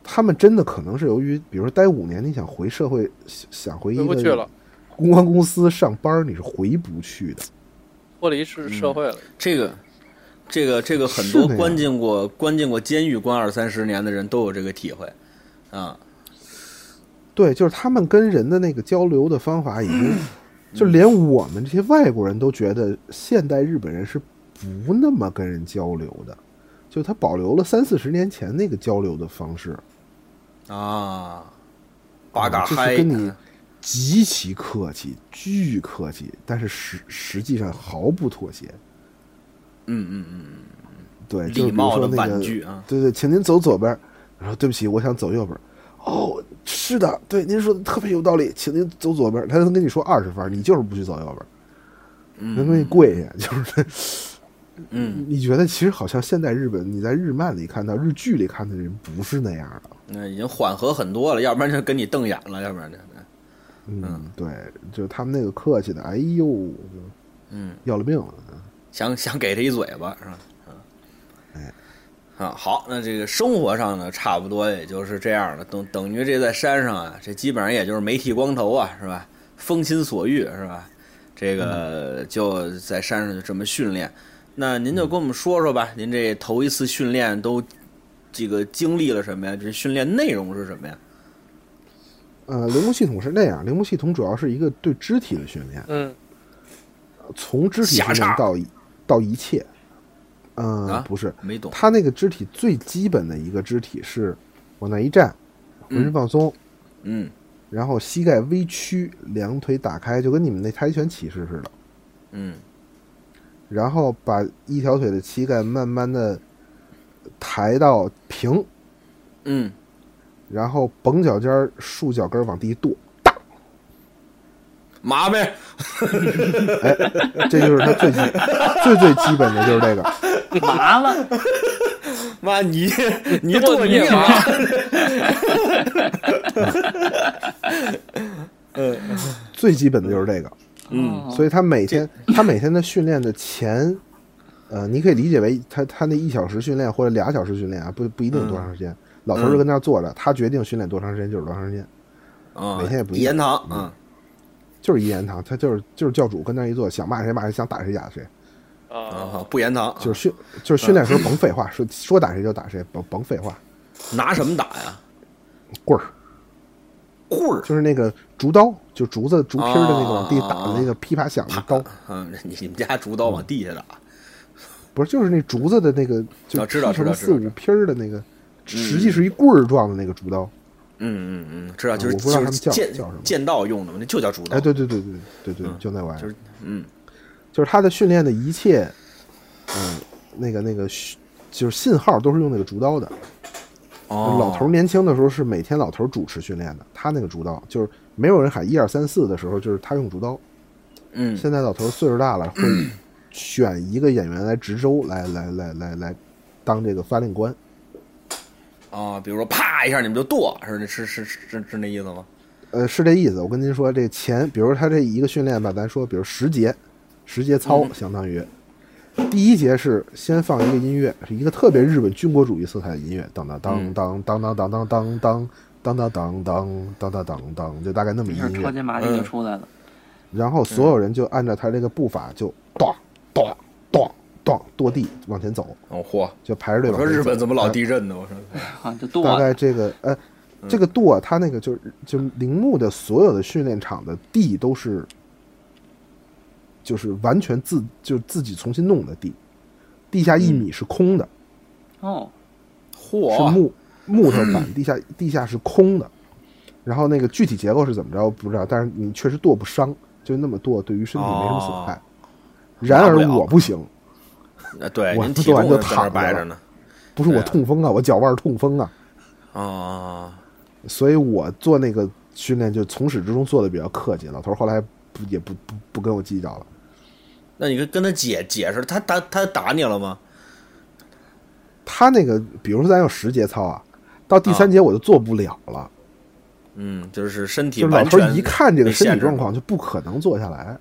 他们真的可能是由于，比如说待五年，你想回社会，想想回一个回不去了，公关公司上班，你是回不去的。脱离是社会了。这个。这个这个很多关进过关进过监狱关二三十年的人都有这个体会，啊，对，就是他们跟人的那个交流的方法已经，就连我们这些外国人都觉得现代日本人是不那么跟人交流的，就他保留了三四十年前那个交流的方式，啊，八嘎就是嗨，跟你极其客气，巨客气，但是实实际上毫不妥协。嗯嗯嗯嗯，对，就是比如说那个，啊，对对，请您走左边儿，然后对不起，我想走右边儿。哦，是的，对，您说的特别有道理，请您走左边儿。他能跟你说二十分儿，你就是不去走右边儿。能给你跪下，就是，嗯，你觉得其实好像现在日本，你在日漫里看到、日剧里看的人不是那样的。那已经缓和很多了，要不然就跟你瞪眼了，要不然就，嗯，对，就他们那个客气的，哎呦，嗯，要了命了。想想给他一嘴巴是吧？啊，好，那这个生活上呢，差不多也就是这样了，等等于这在山上啊，这基本上也就是没剃光头啊，是吧？风心所欲是吧？这个就在山上就这么训练。那您就跟我们说说吧，您这头一次训练都这个经历了什么呀？这训练内容是什么呀？呃，铃木系统是那样，铃木系统主要是一个对肢体的训练，嗯，从肢体训练到到一切。嗯、啊？不是，没懂。他那个肢体最基本的一个肢体是往那一站，浑身放松，嗯。然后膝盖微屈，两腿打开，就跟你们那跆拳起势似的。嗯。然后把一条腿的膝盖慢慢的抬到平，嗯。然后绷脚尖儿、竖脚跟儿往地一跺，麻呗，哎，这就是他最基最最基本的就是这个。麻了，妈你 你剁剁你也麻你也麻，嗯 最基本的就是这个，嗯。所以他每天他每天的训练的前，呃，你可以理解为他他那一小时训练或者俩小时训练啊，不不一定多长时间。老头儿就跟那儿坐着，他决定训练多长时间就是多长时间，啊，每天也不一样一言堂，嗯就是一言堂，他就是就是教主跟那儿一坐，想骂谁骂谁，想打谁打谁，啊，啊，不言堂，就是训就是训练时候甭废话，说说打谁就打谁，甭甭废话，拿什么打呀？棍儿棍儿，就是那个竹刀，就竹子竹皮的那个哦往地打的那个噼啪响的刀，嗯，你你们家竹刀往地下打，不是就是那竹子的那个就哦知道劈成知道四五劈儿的那个，实际是一棍儿状的那个竹刀。嗯嗯嗯，知道，就是我不知道他们叫就是剑叫什么。剑道用的嘛，那就叫竹刀，哎，对对对对对对，嗯。就那玩意儿。就是，嗯。就是他的训练的一切，嗯，那个那个就是信号都是用那个竹刀的。哦，老头年轻的时候是每天老头主持训练的，他那个竹刀就是没有人喊一二三四的时候，就是他用竹刀。嗯。现在老头岁数大了，会选一个演员来值州，来来来来来当这个发令官。啊，比如说啪一下你们就剁，是是是是是那意思吗？呃，是这意思。我跟您说，这前，比如他这一个训练吧，咱说，比如十节，十节操，相当于第一节是先放一个音乐，是一个特别日本军国主义色彩的音乐，当当当当当当当当当当当当当当当当当当，就大概那么一下一音乐。超级玛丽就出来了。然后所有人就按照他这个步伐就咚咚咚咚跺地往前走，哦嚯，就排着队我说往前走。日本怎么老哎地震呢？我说，啊，就剁大。概这个呃，这个跺它那个就是就铃木的所有的训练场的地都是，就是完全自就自己重新弄的地，地下一米是空的，哦，嚯是，木木头板，地下地下是空的。然后那个具体结构是怎么着不知道，但是你确实跺不伤，就那么跺对于身体没什么损害。然而我不行，呃对，我您体做完就躺着着呢，不是我痛风啊，我脚腕痛风啊，啊，所以我做那个训练就从始至终做的比较客气。老头儿后来不也不不不跟我计较了。那你跟跟他解解释，他打他打你了吗？他那个，比如说咱有十节操啊，到第三节我就做不了了，嗯，就是身体就老头儿一看这个身体状况就不可能坐下来，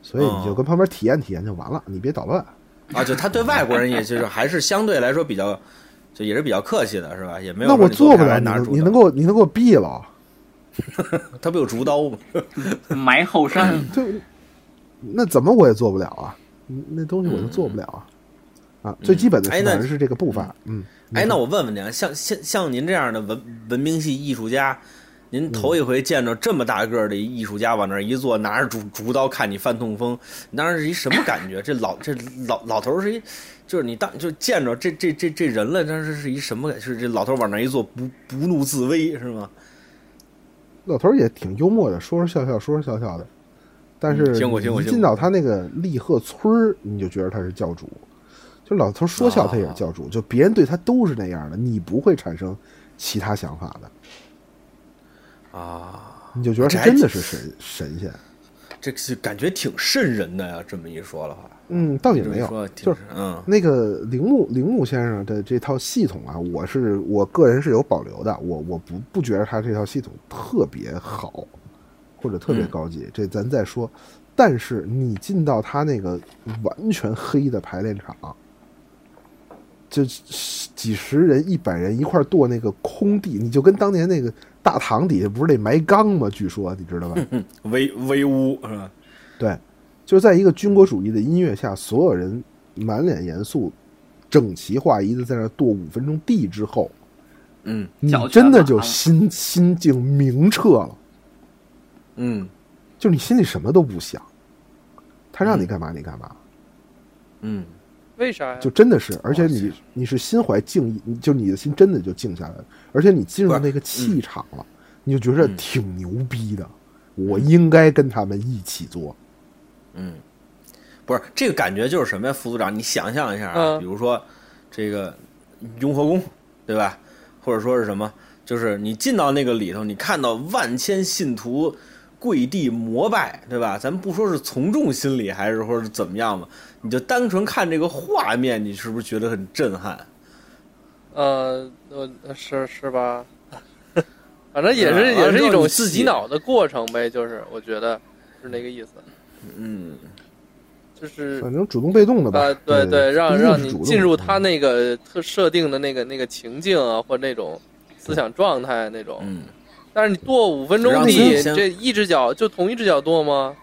所以你就哦跟旁边体验体验就完了，你别捣乱。啊，就他对外国人也就是还是相对来说比较，就也是比较客气的，是吧？也没有那我做不来拿着竹你能给我你能给我毙了？他不有竹刀吗？埋后山。就那怎么我也做不了啊？那东西我就做不了啊。啊，最基本的哎那是这个步伐，嗯，哎，那我问问您啊，像像像您这样的文文明系艺术家，您头一回见着这么大个儿的艺术家往那儿一坐，拿着竹竹刀看你犯痛风，你当时是一什么感觉？这老这老老头儿是一，就是你当就见着这这这这人了，当时是一什么感？是这老头儿往那儿一坐，不不怒自威是吗？老头儿也挺幽默的，说说笑笑，说说笑笑的。但是嗯听过听过一进到他那个立鹤村儿，你就觉得他是教主。就老头儿说笑，他也是教主。就别人对他都是那样的，你不会产生其他想法的，啊，你就觉得他这真的是神神仙。这是感觉挺瘆人的呀。这么一说的话，嗯，倒也没有就是嗯那个铃木铃木先生的这套系统啊，我是我个人是有保留的，我我不不觉得他这套系统特别好，或者特别嗯高级，这咱再说。但是你进到他那个完全黑的排练场，就几十人、一百人一块儿跺那个空地，你就跟当年那个大堂底下不是得埋缸吗？据说你知道吧？威威武是吧？对，就在一个军国主义的音乐下，所有人满脸严肃、整齐划一的在那儿跺五分钟地之后，嗯你真的就心心境明澈了，嗯就你心里什么都不想，他让你干嘛你干嘛，嗯为啥呀？就真的是，而且你你是心怀敬意，你就你的心真的就静下来了，而且你进入那个气场了，你就觉得嗯挺牛逼的，我应该跟他们一起做。嗯，不是这个感觉就是什么呀，副组长，你想象一下啊，嗯比如说这个雍和宫，对吧？或者说是什么，就是你进到那个里头，你看到万千信徒跪地膜拜，对吧？咱不说是从众心理，还是说是怎么样吧，你就单纯看这个画面，你是不是觉得很震撼？呃，呃，是是吧？反正也是啊也是一种你自己洗脑的过程呗，就是我觉得是那个意思，嗯，就是反正主动被动的吧啊，，对对，让让你进入他那个特设定的那个那个情境啊，或那种思想状态那种。嗯，但是你跺五分钟地，你这一只脚就同一只脚跺吗？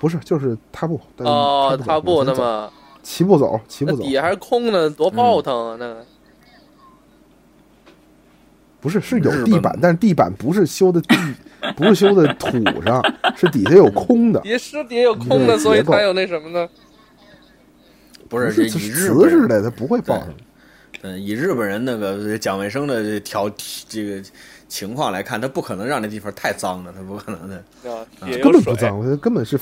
不是就是踏步，哦，踏踏步那么齐步走，齐步走，底下还是空的，多爆腾啊！那个不是是有地板，但是地板不是修的地，不是修的土上，是底下有空的，底下是底下有空的，所以才有那什么呢？不是是瓷似的，它不会爆上。嗯，以日本人那个讲卫生的这条这个情况来看，他不可能让那地方太脏的，他不可能的。根本不脏，我觉得根本是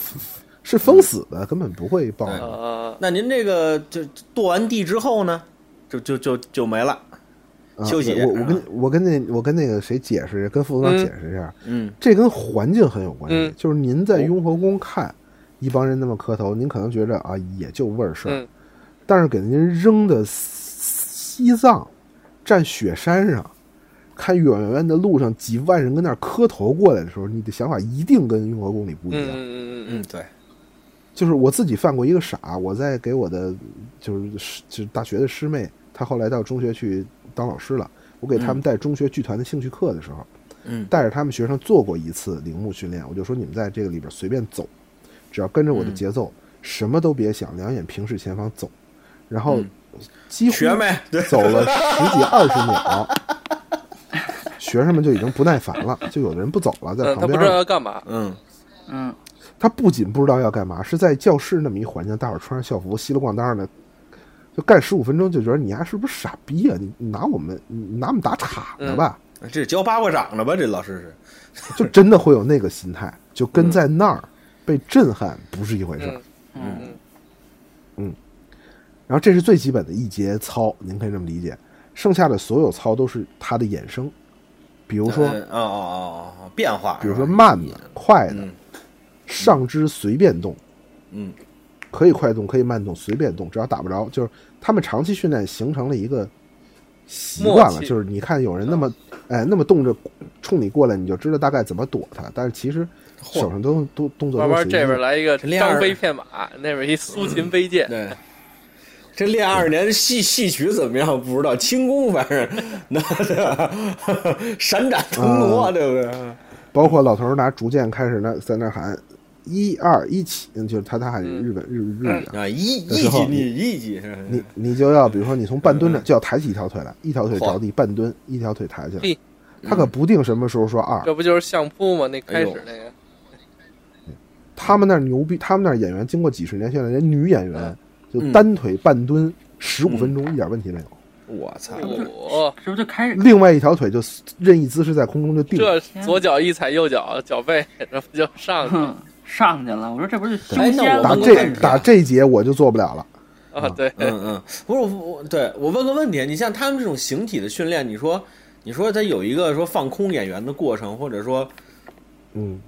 是封死的，根本不会爆对上。啊。那您这个就剁完地之后呢，就就就就没了。啊休息我我跟我跟那我跟那个谁解释，跟副组长嗯解释一下，嗯这跟环境很有关系。嗯就是您在雍和宫看一帮人那么磕头，您可能觉着啊也就味儿事儿，嗯但是给您扔的西藏，站雪山上，看远远的路上几万人跟那儿磕头过来的时候，你的想法一定跟雍和宫里不一样。嗯嗯嗯嗯嗯，对，就是我自己犯过一个傻，我在给我的就是师就是大学的师妹，她后来到中学去当老师了，我给他们带中学剧团的兴趣课的时候，嗯。带着他们学生做过一次铃木训练，我就说你们在这个里边随便走，只要跟着我的节奏，什么都别想，两眼平视前方走，然后嗯。几乎学没？对，走了十几二十秒，学生们就已经不耐烦了，就有的人不走了，在嗯，他不知道。要干嘛。嗯嗯，他不仅不知道要干嘛，是在教室那么一环境，大伙儿穿上校服，稀里咣当的，就干十五分钟，就觉得你丫是不是傻逼啊？你你拿我们你拿我们打岔呢吧？这教八卦掌呢吧？这老师是。就真的会有那个心态，就跟在那儿被震撼不是一回事儿。嗯嗯然后这是最基本的一节操，您可以这么理解。剩下的所有操都是它的衍生，比如说，嗯哦哦哦哦，变化，比如说慢的、快的，嗯上肢随便动，嗯可以快动，可以慢动，随便动，只要打不着。就是他们长期训练形成了一个习惯了，就是你看有人那么哎那么动着冲你过来，你就知道大概怎么躲他。但是其实手上都都动作慢慢这都随意边来一个张飞骗马，那边一苏秦飞剑。对。这练二十年戏戏曲怎么样？不知道，轻功反正那对吧？闪展腾挪，对不对？包括老头儿拿竹剑开始那在那喊一二一起，嗯就是他他喊日本、日日语啊，啊，一一级你一级？你你就要比如说你从半蹲着就要抬起一条腿来，一条腿着地半蹲，一条腿抬起来，他可不定什么时候说二。这不就是相扑吗？那开始那个，他们那儿牛逼，他们那儿演员经过几十年训练，人女演员就嗯单腿半蹲十五分钟一点问题没有，我操！我是不是就开始另外一条腿就任意姿势在空中就定。这左脚一踩右脚脚背，这不就上去了上去了？我说这不是修哎那仙？打这打这节我就做不了了。啊？对，嗯嗯，不是我我对我问个问题，你像他们这种形体的训练，你说你说他有一个说放空演员的过程，或者说嗯，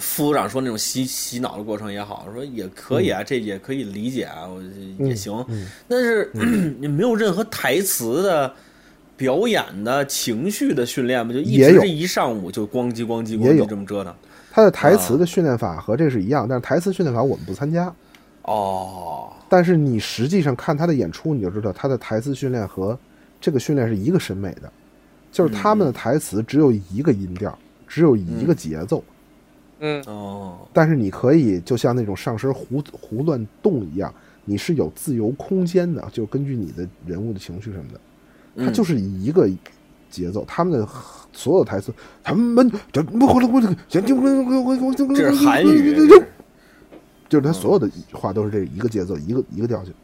副组长说那种洗洗脑的过程也好，说也可以啊，这也可以理解啊，我也行。嗯但是 你没有任何台词的。表演的情绪的训练吗？就一直这一上午就咣叽咣叽咣叽这么折腾。他的台词的训练法和这是一样，但是台词训练法我们不参加。哦，但是你实际上看他的演出，你就知道他的台词训练和这个训练是一个审美的，就是他们的台词只有一个音调，只有一个节奏，嗯哦，但是你可以就像那种上身胡胡乱动一样，你是有自由空间的，就根据你的人物的情绪什么的，它嗯就是一个节奏，他们的 所有台词，他们这不回来我这个，这这是韩语，就是他所有的话都是这一个节奏，一个一个调性。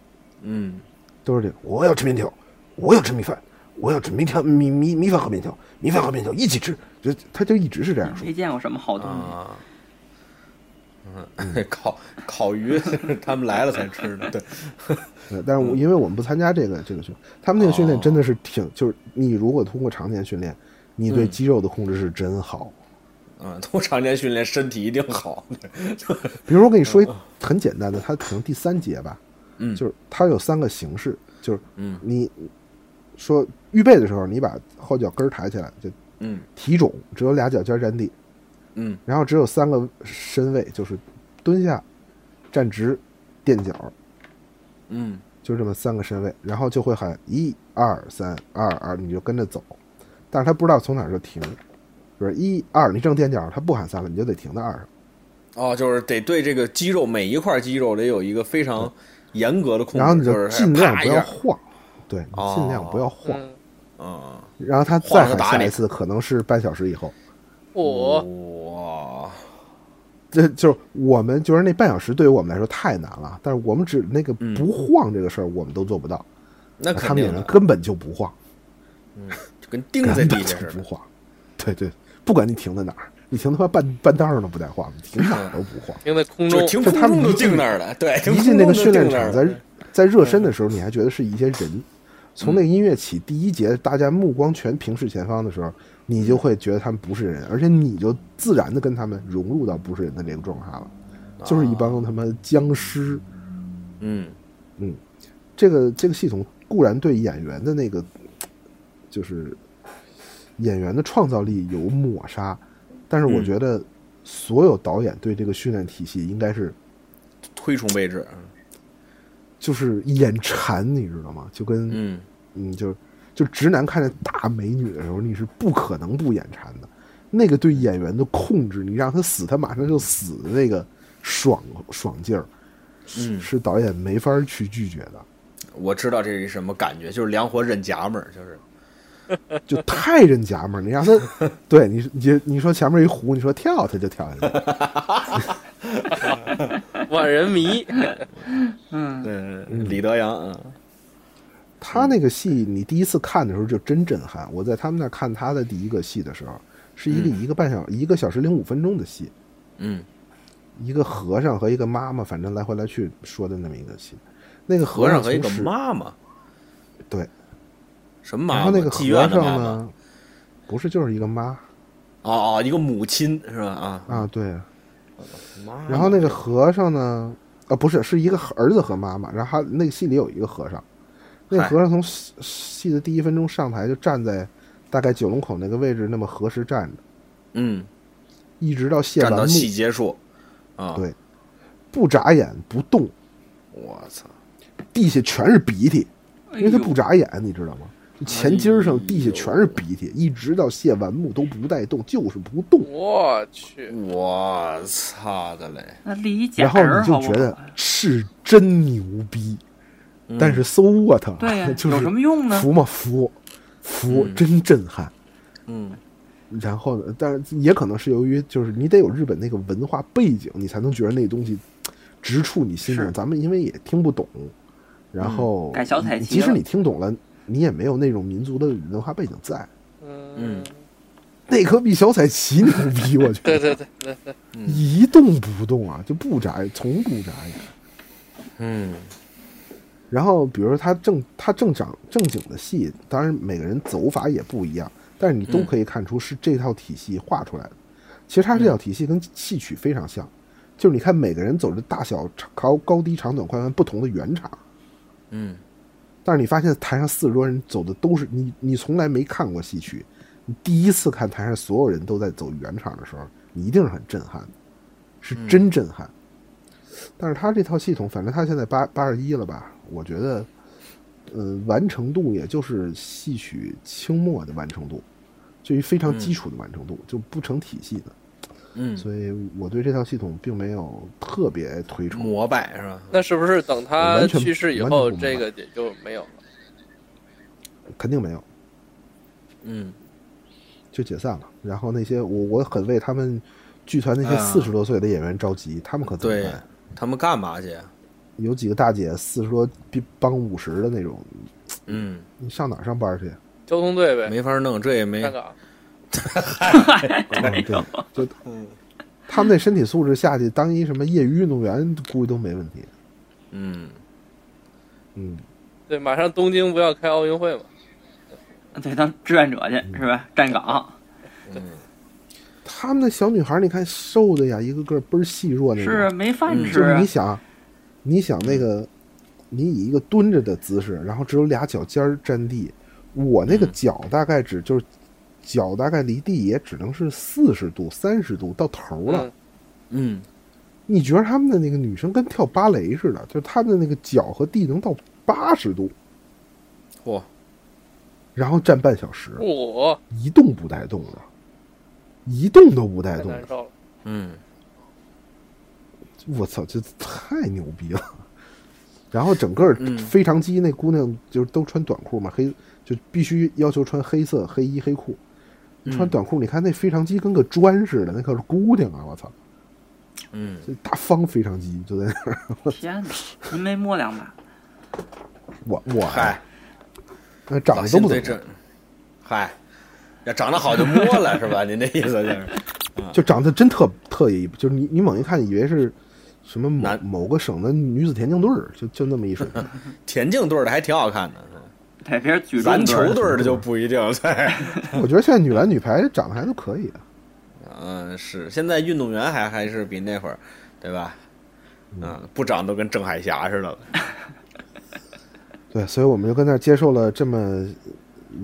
嗯都是这个。我要吃面条，我要吃米饭，我要吃米条米米米饭和面条，米饭和面条一起吃。就他就一直是这样说。没见过什么好东西。啊，嗯，烤烤鱼 他们来了才吃的，对，呃 但是我因为我们不参加这个这个训，他们那个训练真的是挺，就是你如果通过常年训练，你对嗯肌肉的控制是真好。嗯，通过常年训练，身体一定好。比如说，我跟你说一很简单的，它可能第三节吧，嗯就是它有三个形式，就是嗯你说预备的时候，你把后脚跟儿抬起来，就嗯。体踵，只有俩脚尖沾地，嗯。然后只有三个身位，就是蹲下、站直、垫脚，嗯。就这么三个身位，然后就会喊一二三二二，你就跟着走，但是他不知道从哪儿就停，就是一二，你正垫脚，他不喊三了，你就得停在二上。哦，就是得对这个肌肉每一块肌肉得有一个非常严格的控制，然后你就尽量不要晃，对，你尽量不要晃。嗯，嗯，然后他再喊下一次，可能是半小时以后。我哇，这就是我们就是那半小时对于我们来说太难了，但是我们只那个嗯不晃这个事儿，我们都做不到。那他们的，员根本就不晃，就跟钉在地下似的。不晃。对对，不管你停在哪儿，你停他妈半半道上都不带晃，你停哪儿都不晃。停在空中，就停空中就定那儿了，对，一进 那个训练场，在在热身的时候，你还觉得是一些人。从那个音乐起，第一节大家目光全平视前方的时候，你就会觉得他们不是人，而且你就自然的跟他们融入到不是人的这个状态了，就是一帮他妈僵尸。嗯嗯这个这个系统固然对演员的那个就是演员的创造力有抹杀，但是我嗯觉得所有导演对这个训练体系应该是推崇备至，就是眼馋，你知道吗？就跟嗯嗯，就就直男看见大美女的时候，你是不可能不眼馋的。那个对演员的控制，你让他死，他马上就死的那个爽爽劲儿，嗯，是导演没法去拒绝的，我知道这是什么感觉，就是两伙忍夹门儿，就是 就太认夹们儿。你让他，对你你你说前面一湖，你说跳他就跳下去。万人迷，嗯，嗯，李德阳，嗯他那个戏，你第一次看的时候就真震撼。我在他们那看他的第一个戏的时候，是一个一个半小一个小时零五分钟的戏，嗯，一个和尚和一个妈妈，反正来回来去说的那么一个戏。那个和尚和一个妈妈，对，什么妈妈？然后那个妓和尚呢，不是就是一个妈哦哦，一个母亲是吧？啊，啊，对。妈妈然后那个和尚呢，啊，不是，是一个儿子和妈妈。然后他那个戏里有一个和尚，那个和尚从戏戏的第一分钟上台就站在大概九龙口那个位置，那么合适站着，嗯，一直到谢完幕，到戏结束，啊，对不眨眼不动，我操，地下全是鼻涕，因为他不眨眼，你知道吗？就前襟儿上地下全是鼻涕，一直到卸完幕都不带动，就是不动。我去，我操的嘞！那立一然后你就觉得？是真牛逼，但是 so what？对呀，就是有什么用呢？服吗？服，服，嗯真震撼。嗯然后呢，但是也可能是由于就是你得有日本那个文化背景，你才能觉得那东西直触你心是灵。咱们因为也听不懂，然后改小彩旗即使你听懂了，你也没有那种民族的文化背景在。嗯。嗯，那可比小彩旗牛逼，我觉对得对对 对。对，一动不动啊，就不眨，从不眨眼。嗯。然后比如说他正他正长正经的戏，当然每个人走法也不一样，但是你都可以看出是这套体系画出来的。其实他这套体系跟戏曲非常像，就是你看每个人走的大小长高高低长短宽宽不同的圆场，嗯但是你发现台上四十多人走的都是你你从来没看过戏曲，你第一次看台上所有人都在走原场的时候，你一定是很震撼的，是真震撼。但是他这套系统，反正他现在八八十一了吧？我觉得，呃，完成度也就是戏曲清末的完成度，就一非常基础的完成度，就不成体系的。嗯，所以我对这套系统并没有特别推崇。膜拜是吧？那是不是等他去世以后，这个也就没有了？肯定没有，嗯就解散了。然后那些我我很为他们剧团那些啊四十多岁的演员着急，他们可怎么对办？他们干嘛去？有几个大姐四十多比帮五十的那种，嗯，你上哪儿上班去？交通队呗，没法弄，这也没 对，就他们那身体素质下去当一什么业余运动员，估计都没问题。嗯嗯，对，马上东京不要开奥运会嘛？对，当志愿者去是吧？站岗，嗯他们那小女孩，你看瘦的呀，一个个倍儿细弱那种。是啊没饭嗯吃啊就是你。想，你想那个，你以一个蹲着的姿势，然后只有俩脚尖儿沾地，我那个嗯脚大概只就是脚大概离地也只能是四十度、三十度到头了。嗯嗯，你觉得他们的那个女生跟跳芭蕾似的，就是他们的那个脚和地能到八十度，嚯，然后站半小时，我一动不带动的，一动都不带动。嗯，我操，这太牛逼了！然后整个嗯非常机那姑娘就是都穿短裤嘛，黑就必须要求穿黑色黑衣黑裤。穿嗯短裤，你看那非常机跟个砖似的，那可是姑娘啊！我操，嗯，这大方非常机就在那儿。天哪，您没摸两把？我我嗨，那长得都不怎么样。辛最正，嗨，要长得好就摸了是吧？您这意思就是，就长得真特特意，就是你你猛一看以为是什么某某个省的女子田径队儿，就就那么一水平。田径队的还挺好看的，篮球队的就不一定。对，我觉得现在女篮女排长得还都可以啊。嗯，是现在运动员还还是比那会儿，对吧？嗯，不长都跟郑海霞似的了。对，所以我们就跟那儿接受了这么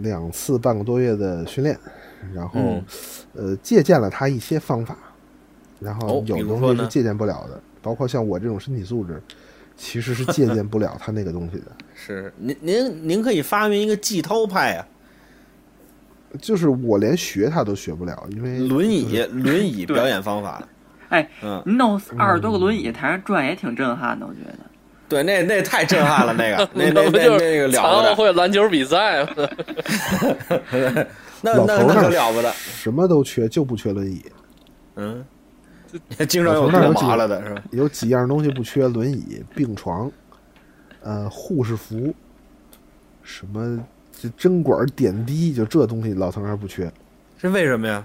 两次半个多月的训练，然后、嗯呃借鉴了他一些方法，然后哦有的东西是借鉴不了的，包括像我这种身体素质，其实是借鉴不了他那个东西的。是您您您可以发明一个季涛派啊，就是我连学他都学不了，因为轮椅轮椅表演方法。哎，嗯，您弄二十多个轮椅台上转也挺震撼的，我觉得。对，那那太震撼了，那个 那那不就那那个了不得，会篮球比赛吗？那老头儿那那可了不得。什么都缺，就不缺轮椅。嗯，经常有那麻了的是吧？有几样东西不缺：轮椅、病床，呃，护士服，什么这针管、点滴，就这东西老头儿还不缺。这为什么呀？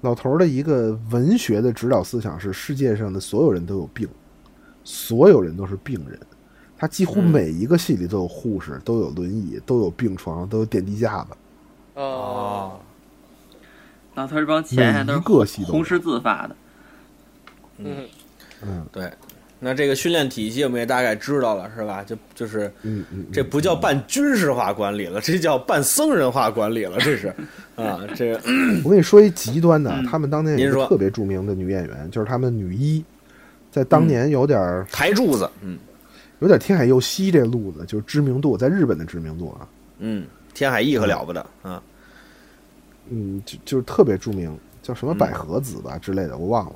老头儿的一个文学的指导思想是：世界上的所有人都有病，所有人都是病人。他几乎嗯每一个戏里都有护士，都有轮椅，都有病床，都有点滴架子。哦，老头儿这帮钱还都是每一个系统红十字发的。嗯，嗯对，那这个训练体系我们也大概知道了，是吧？就就是这不叫半军事化管理了，这叫半僧人化管理了，这是。啊，这个。我跟你说一极端的，嗯他们当年特别著名的女演员，就是他们女一，在当年有点儿、台柱子，嗯有点天海佑希这路子，就是知名度，在日本的知名度啊，嗯，天海义可了不得啊，嗯，就就是特别著名，叫什么嗯百合子吧、之类的，我忘了。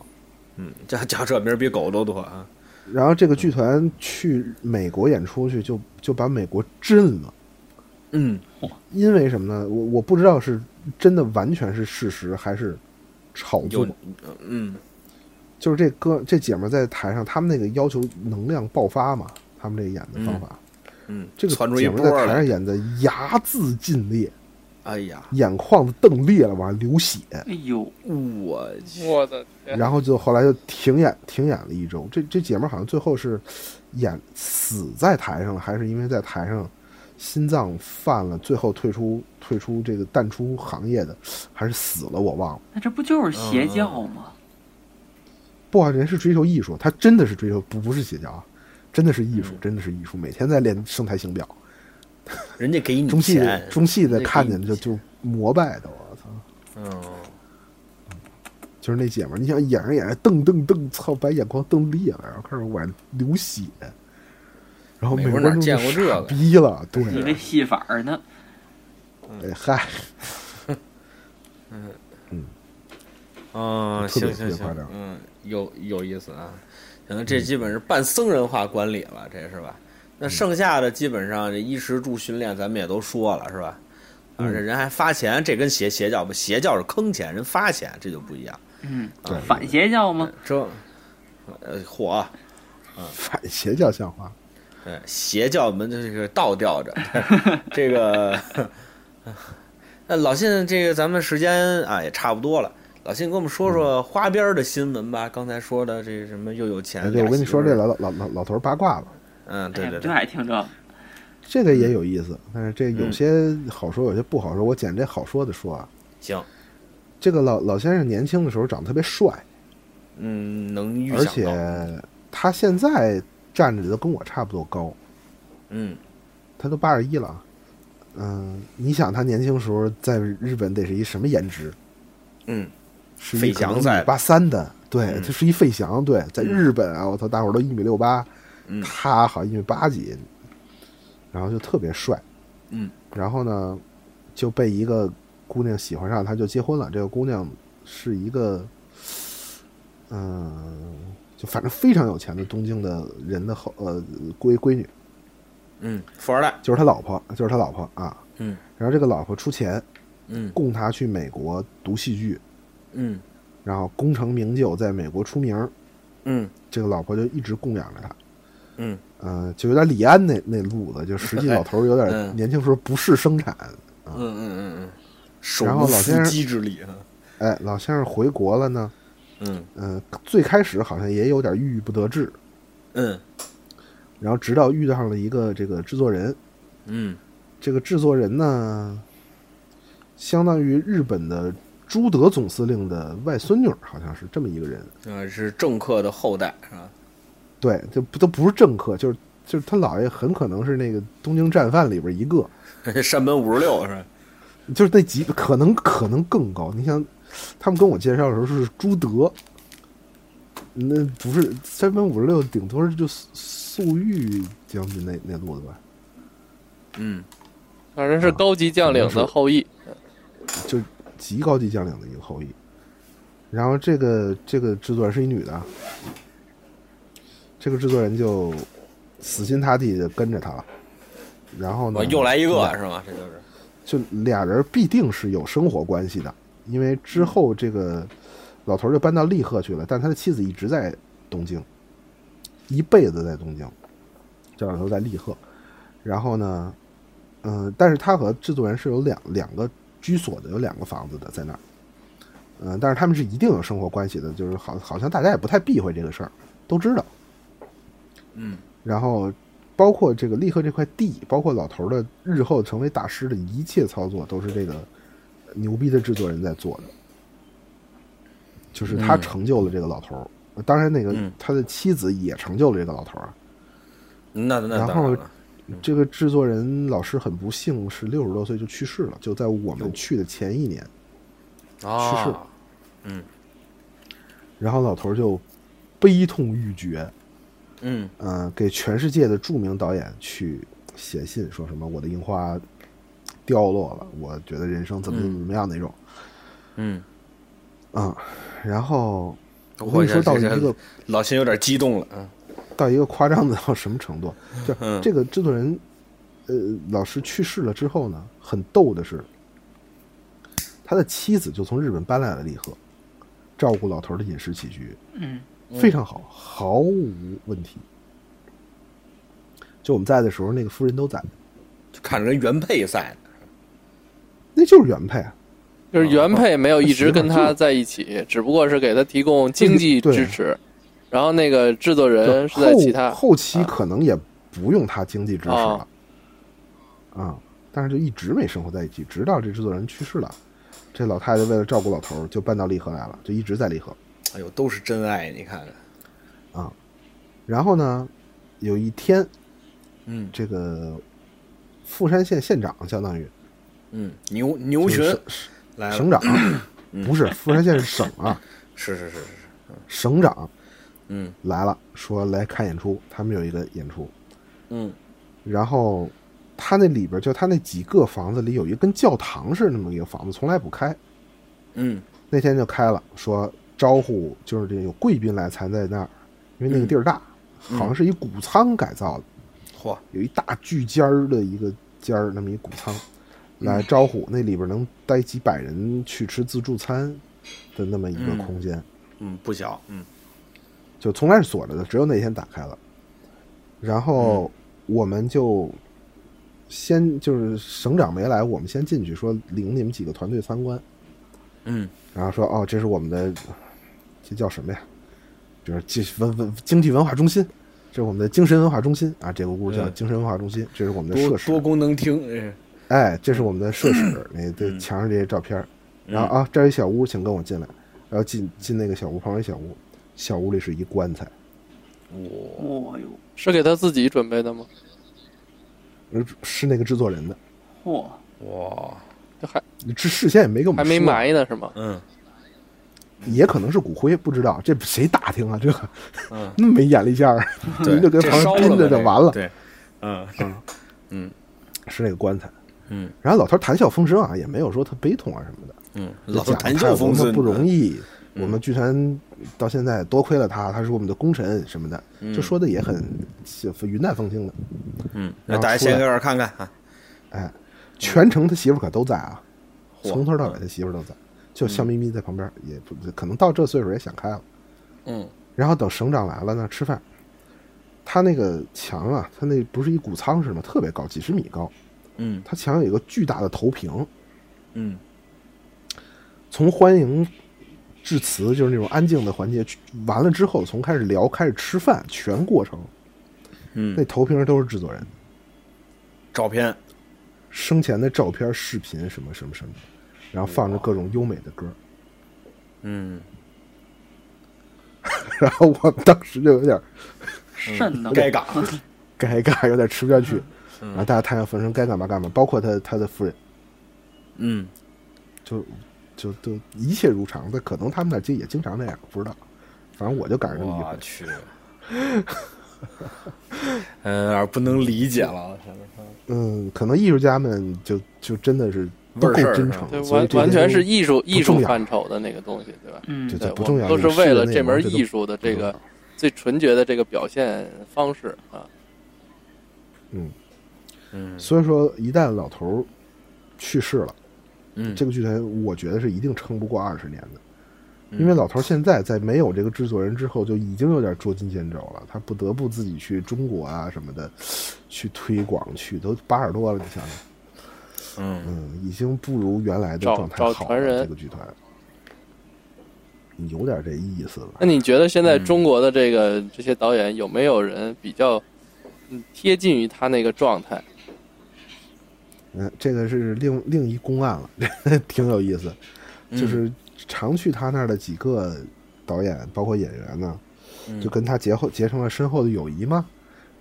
嗯，叫叫这名儿比狗都多啊，然后这个剧团去美国演出去就，就把美国震了。嗯。因为什么呢？我我不知道是真的完全是事实还是炒作。嗯。就是这哥这姐们儿在台上，他们那个要求能量爆发嘛，他们这演的方法，嗯，这个姐们儿在台，上演的牙眦尽裂，哎呀，眼眶子瞪裂了，往上流血，哎呦，我我的天，然后就后来就停演停演了一周。这这姐们儿好像最后是演死在台上了，还是因为在台上心脏犯了，最后退出退出这个淡出行业的，还是死了我忘了。那这不就是邪教吗？不啊，人是追求艺术，他真的是追求不不是邪教啊，真的是艺术，嗯真的是艺术，每天在练生态形表。人家给你中戏钱，中戏的看你见就就膜拜的，我操！嗯，就是那姐们儿，你想演着演着瞪瞪瞪，操，把眼眶瞪裂了，然后开始往流血，然后美国美国观众哪见过这个？逼了，对，以为戏法儿呢？哎嗨，嗯。嗯。嗯行行行。特别夸张，嗯，有有意思啊。可能这基本是半僧人化管理了，这是吧？那剩下的基本上这衣食住训练咱们也都说了，是吧？嗯而且人还发钱，这跟邪邪教不？邪教是坑钱，人发钱，这就不一样。嗯对，反邪教吗？这，呃，火，反邪教像话。对，邪教们这个倒吊着，这个，那老信，这个咱们时间啊也差不多了。老信，跟我们说说花边儿的新闻吧。刚才说的这什么又有钱，哎，对，我跟你说这老老老老头儿八卦吧，嗯，对对对，爱听这个。这个也有意思，但是这有嗯些好说，有些不好说。我捡这好说的说啊，行，这个老老先生年轻的时候长得特别帅，嗯，能预而且他现在站着都跟我差不多高，嗯。他都八十一了。啊。嗯，你想他年轻时候在日本得是一什么颜值？嗯，是费翔在。八三的，对，嗯。就是一费翔，对，在日本啊，我操，大伙儿都一米六八，嗯。他好像一米八几，然后就特别帅，嗯，然后呢，就被一个姑娘喜欢上，他就结婚了。这个姑娘是一个，嗯、就反正非常有钱的东京的人的后呃闺闺女，嗯，富二代，就是他老婆，就是他老婆啊。嗯。然后这个老婆出钱嗯。供他去美国读戏剧，嗯。然后功成名就，在美国出名。嗯。这个老婆就一直供养着他，嗯呃，就有点李安那那路子，就实际老头儿有点嗯年轻时候不是生产。嗯嗯嗯嗯，然后老先生鸡之力啊，哎，老先生回国了呢，嗯嗯、最开始好像也有点郁郁不得志，嗯然后直到遇到了一个这个制作人，嗯这个制作人呢，相当于日本的朱德总司令的外孙女，好像是这么一个人。啊，是政客的后代是吧？对，就不都不是政客，就是就是他姥爷很可能是那个东京战犯里边一个，山本五十六是吧？就是那级可能可能更高。你想，他们跟我介绍的时候是朱德，那不是山本五十六，顶多是就粟粟裕将军那那路子吧，嗯反正是高级将领的后裔。就极高级将领的一个后裔。然后这个这个制作人是一女的，这个制作人就死心塌地的跟着他了。然后呢，我又来一个是吗？这就是，就俩人必定是有生活关系的，因为之后这个老头儿就搬到利贺去了，但他的妻子一直在东京，一辈子在东京，这老头儿在利贺。然后呢，嗯、但是他和制作人是有两两个居所的，有两个房子的在那儿。嗯、但是他们是一定有生活关系的，就是好好像大家也不太避讳这个事儿，都知道。嗯。然后包括这个立刻这块地，包括老头的日后成为大师的一切操作，都是这个牛逼的制作人在做的。就是他嗯成就了这个老头儿，当然那个嗯。他的妻子也成就了这个老头啊。那那然后这个制作人老师很不幸，是六十多岁就去世了，就在我们去的前一年。啊，去世嗯。然后老头就悲痛欲绝，嗯。嗯、给全世界的著名导演去写信，说什么我的樱花掉落了，我觉得人生怎么怎么怎么样那种，嗯，啊、然后我我跟你说到一这个老秦有点激动了，嗯。到一个夸张的到什么程度，就嗯。这个制作人，呃，老师去世了之后呢，很逗的是，他的妻子就从日本搬来了利贺，照顾老头儿的饮食起居，嗯，非常好，毫无问题。就我们在的时候，那个夫人都在，就看着人原配在呢，那就是原配啊。就是原配没有一直跟他在一起，只不过是给他提供经济支持，然后那个制作人是在其他后后期可能也不用他经济支持了，啊、但是就一直没生活在一起，直到这制作人去世了，这老太太为了照顾老头儿，就搬到利河来了，就一直在利河。哎呦，都是真爱，你看看，然后呢，有一天，嗯。这个富山县县长相当于嗯，牛牛群来了，省长，不是富山县是省啊，是是是是是，省长。嗯。来了，说来看演出，他们有一个演出，嗯。然后他那里边就他那几个房子里有一个跟教堂似的那么一个房子，从来不开，嗯。那天就开了，说招呼就是这有贵宾来才在那儿，因为那个地儿大，嗯。好像是一谷仓改造的，嚯，有一大巨尖儿的一个尖儿，那么一谷仓，嗯。来招呼那里边能待几百人去吃自助餐的那么一个嗯。空间，嗯不小，嗯。就从来是锁着的，只有那天打开了。然后我们就先就是省长没来，我们先进去说领你们几个团队参观，嗯。然后说哦，这是我们的这叫什么呀？就是经文文经济文化中心，这是我们的精神文化中心啊，这个屋叫嗯。精神文化中心，这是我们的设施。多。功能厅，哎。哎，这是我们的设施，那嗯。这墙上这些照片，然后啊，这儿一小屋，请跟我进来。然后进进那个小屋，旁边一小屋，小屋里是一棺材，哦哟，是给他自己准备的吗？呃是那个制作人的，嚯，哇，这还这事先也没跟我们还没埋呢是吗？嗯也可能是骨灰，不知道这谁打听啊？这嗯，那么没眼力见儿，就跟旁边盯着就完了。对，嗯嗯是那个棺材。嗯然后老头谈笑风生啊，也没有说特悲痛啊什么的。嗯，老头谈笑风生，不容易。嗯我们剧团到现在多亏了他，他是我们的功臣什么的，嗯。就说的也很云淡风轻的。嗯，那大家先搁这儿看看啊，哎，全程他媳妇儿可都在啊，从头到尾他媳妇儿都在，就笑眯眯在旁边，也不可能到这岁数也想开了。嗯。然后等省长来了呢，吃饭，他那个墙啊，他那不是一谷仓是吗？特别高，几十米高。嗯。他墙有一个巨大的投屏，嗯。从欢迎致辞，就是那种安静的环节，完了之后，从开始聊开始吃饭，全过程嗯。那，投屏都是制作人。照片，生前的照片、视频什么什么什么，然后放着各种优美的歌。嗯。然后我们当时就有点瘆得慌。该嘎，尴尬，有点吃不下去。嗯。然后大家谈笑风生，该干嘛干嘛，包括他他的夫人，嗯。就就就一切如常。但可能他们那儿也经常那样，不知道。反正我就赶上这么一去，嗯，有点不能理解了，嗯，可能艺术家们就就真的是都够真诚，完完全是艺术艺术范畴的那个东西，对吧？嗯这，对，不重要，都是为了这门艺术的这个最纯洁的这个表现方式啊。嗯所以说，一旦老头儿去世了，嗯，这个剧团我觉得是一定撑不过二十年的，嗯因为老头现在在没有这个制作人之后，就已经有点捉襟见肘了，他不得不自己去中国啊什么的去推广去，都八十多了，你想想，嗯嗯，已经不如原来的状态好了。这个剧团有点这意思了。那你觉得现在嗯中国的这个这些导演有没有人比较嗯贴近于他那个状态？嗯，这个是另另一公案了，挺有意思。嗯就是常去他那儿的几个导演，包括演员呢，嗯就跟他结后结成了深厚的友谊嘛。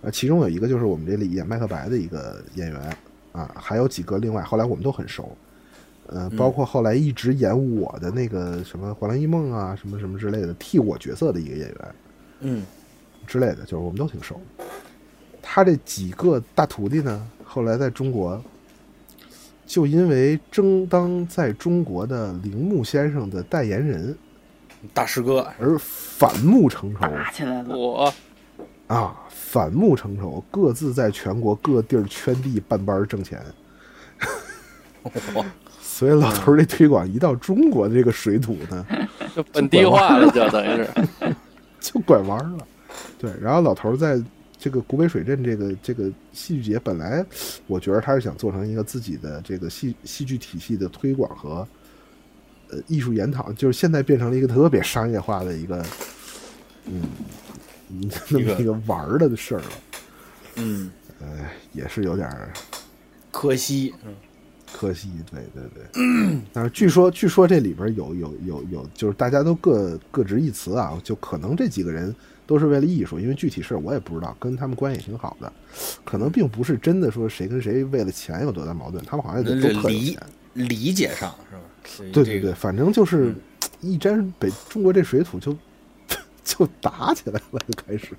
啊，其中有一个就是我们这里演麦克白的一个演员啊，还有几个另外后来我们都很熟，呃，包括后来一直演我的那个什么《黄粱一梦》啊，什么什么之类的，替我角色的一个演员嗯之类的，就是我们都挺熟。他这几个大徒弟呢，后来在中国，就因为争当在中国的铃木先生的代言人大师哥，而反目成仇打起来了，我啊！反目成仇，各自在全国各地儿圈地办班儿挣钱。所以老头儿这推广一到中国的这个水土呢，就本地化了，就等于是。就拐弯了。对，然后老头儿在这个古北水镇这个这个戏剧节，本来我觉得他是想做成一个自己的这个戏戏剧体系的推广和呃艺术研讨，就是现在变成了一个特别商业化的一个嗯 嗯那么一个玩儿的事儿了。嗯，哎，也是有点儿可惜，嗯可惜，对对对。但是据说，据说这里边有有有有，就是大家都各各执一词啊，就可能这几个人都是为了艺术，因为具体事儿我也不知道，跟他们关系挺好的，可能并不是真的说谁跟谁为了钱有多大矛盾，他们好像也都特有理钱。理解上是吧？对对对，反正就是嗯一沾北中国这水土就 就打起来了，就开始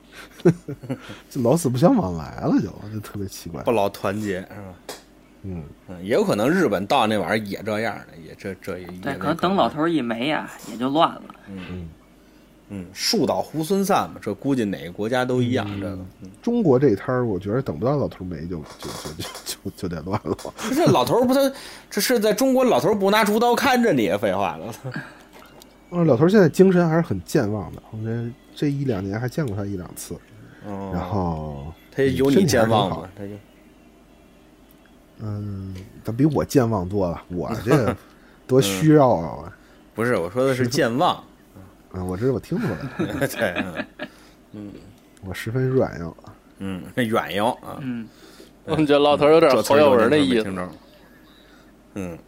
就老死不相往来了就，就特别奇怪不。老团结是吧？嗯，嗯，也有可能日本到那玩意儿也这样的，也这这也对，也可能等老头儿一没呀，也就乱了。嗯，树倒猢狲散嘛，这估计哪个国家都一样。这个，嗯中国这摊儿，我觉得等不到老头没就就就就就就得乱了。不是老头儿不他这是在中国，老头儿不拿竹刀看着你，废话了。嗯，老头儿现在精神还是很健忘的，我这这一两年还见过他一两次，哦然后他有你健忘吗？他就嗯，他比我健忘多了，我这 多虚弱啊！不是我说的是健忘。啊，我这我听出来了，对，嗯我十分软硬。嗯，软硬啊，嗯，我们觉得老头有点侯耀文的意思没听。着。嗯，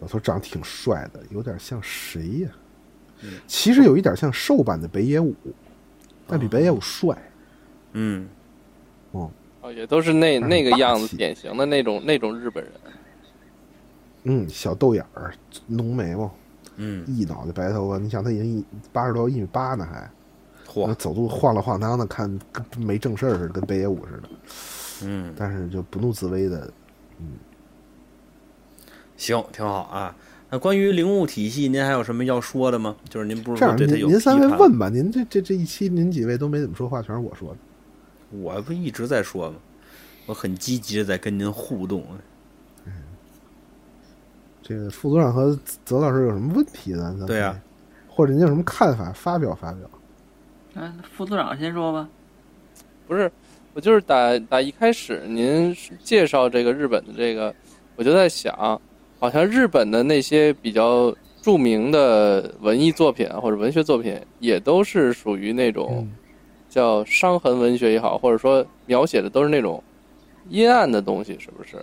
老头长得挺帅的，有点像谁呀？其实有一点像瘦版的北野武，但比北野武帅。嗯，哦，哦，也都是那嗯那个样子，典型的那种那种日本人。嗯，小豆眼儿，浓眉毛，嗯，一脑袋白头发。你想他已经一八十多，一米八呢还，嚯，走路晃了晃荡的，看跟没正事儿似的，跟北野武似的。嗯，但是就不怒自威的，嗯行，挺好啊。那关于灵物体系，您还有什么要说的吗？就是您不是这样您三位问吧，您这这这一期您几位都没怎么说话，全是我说的。我不一直在说吗？我很积极的在跟您互动。这个副组长和泽老师有什么问题呢？咱对呀或者您有什么看法，发表发表。嗯，副组长先说吧。不是，我就是打打一开始您介绍这个日本的这个，我就在想，好像日本的那些比较著名的文艺作品啊或者文学作品，也都是属于那种嗯叫伤痕文学也好，或者说描写的都是那种阴暗的东西，是不是？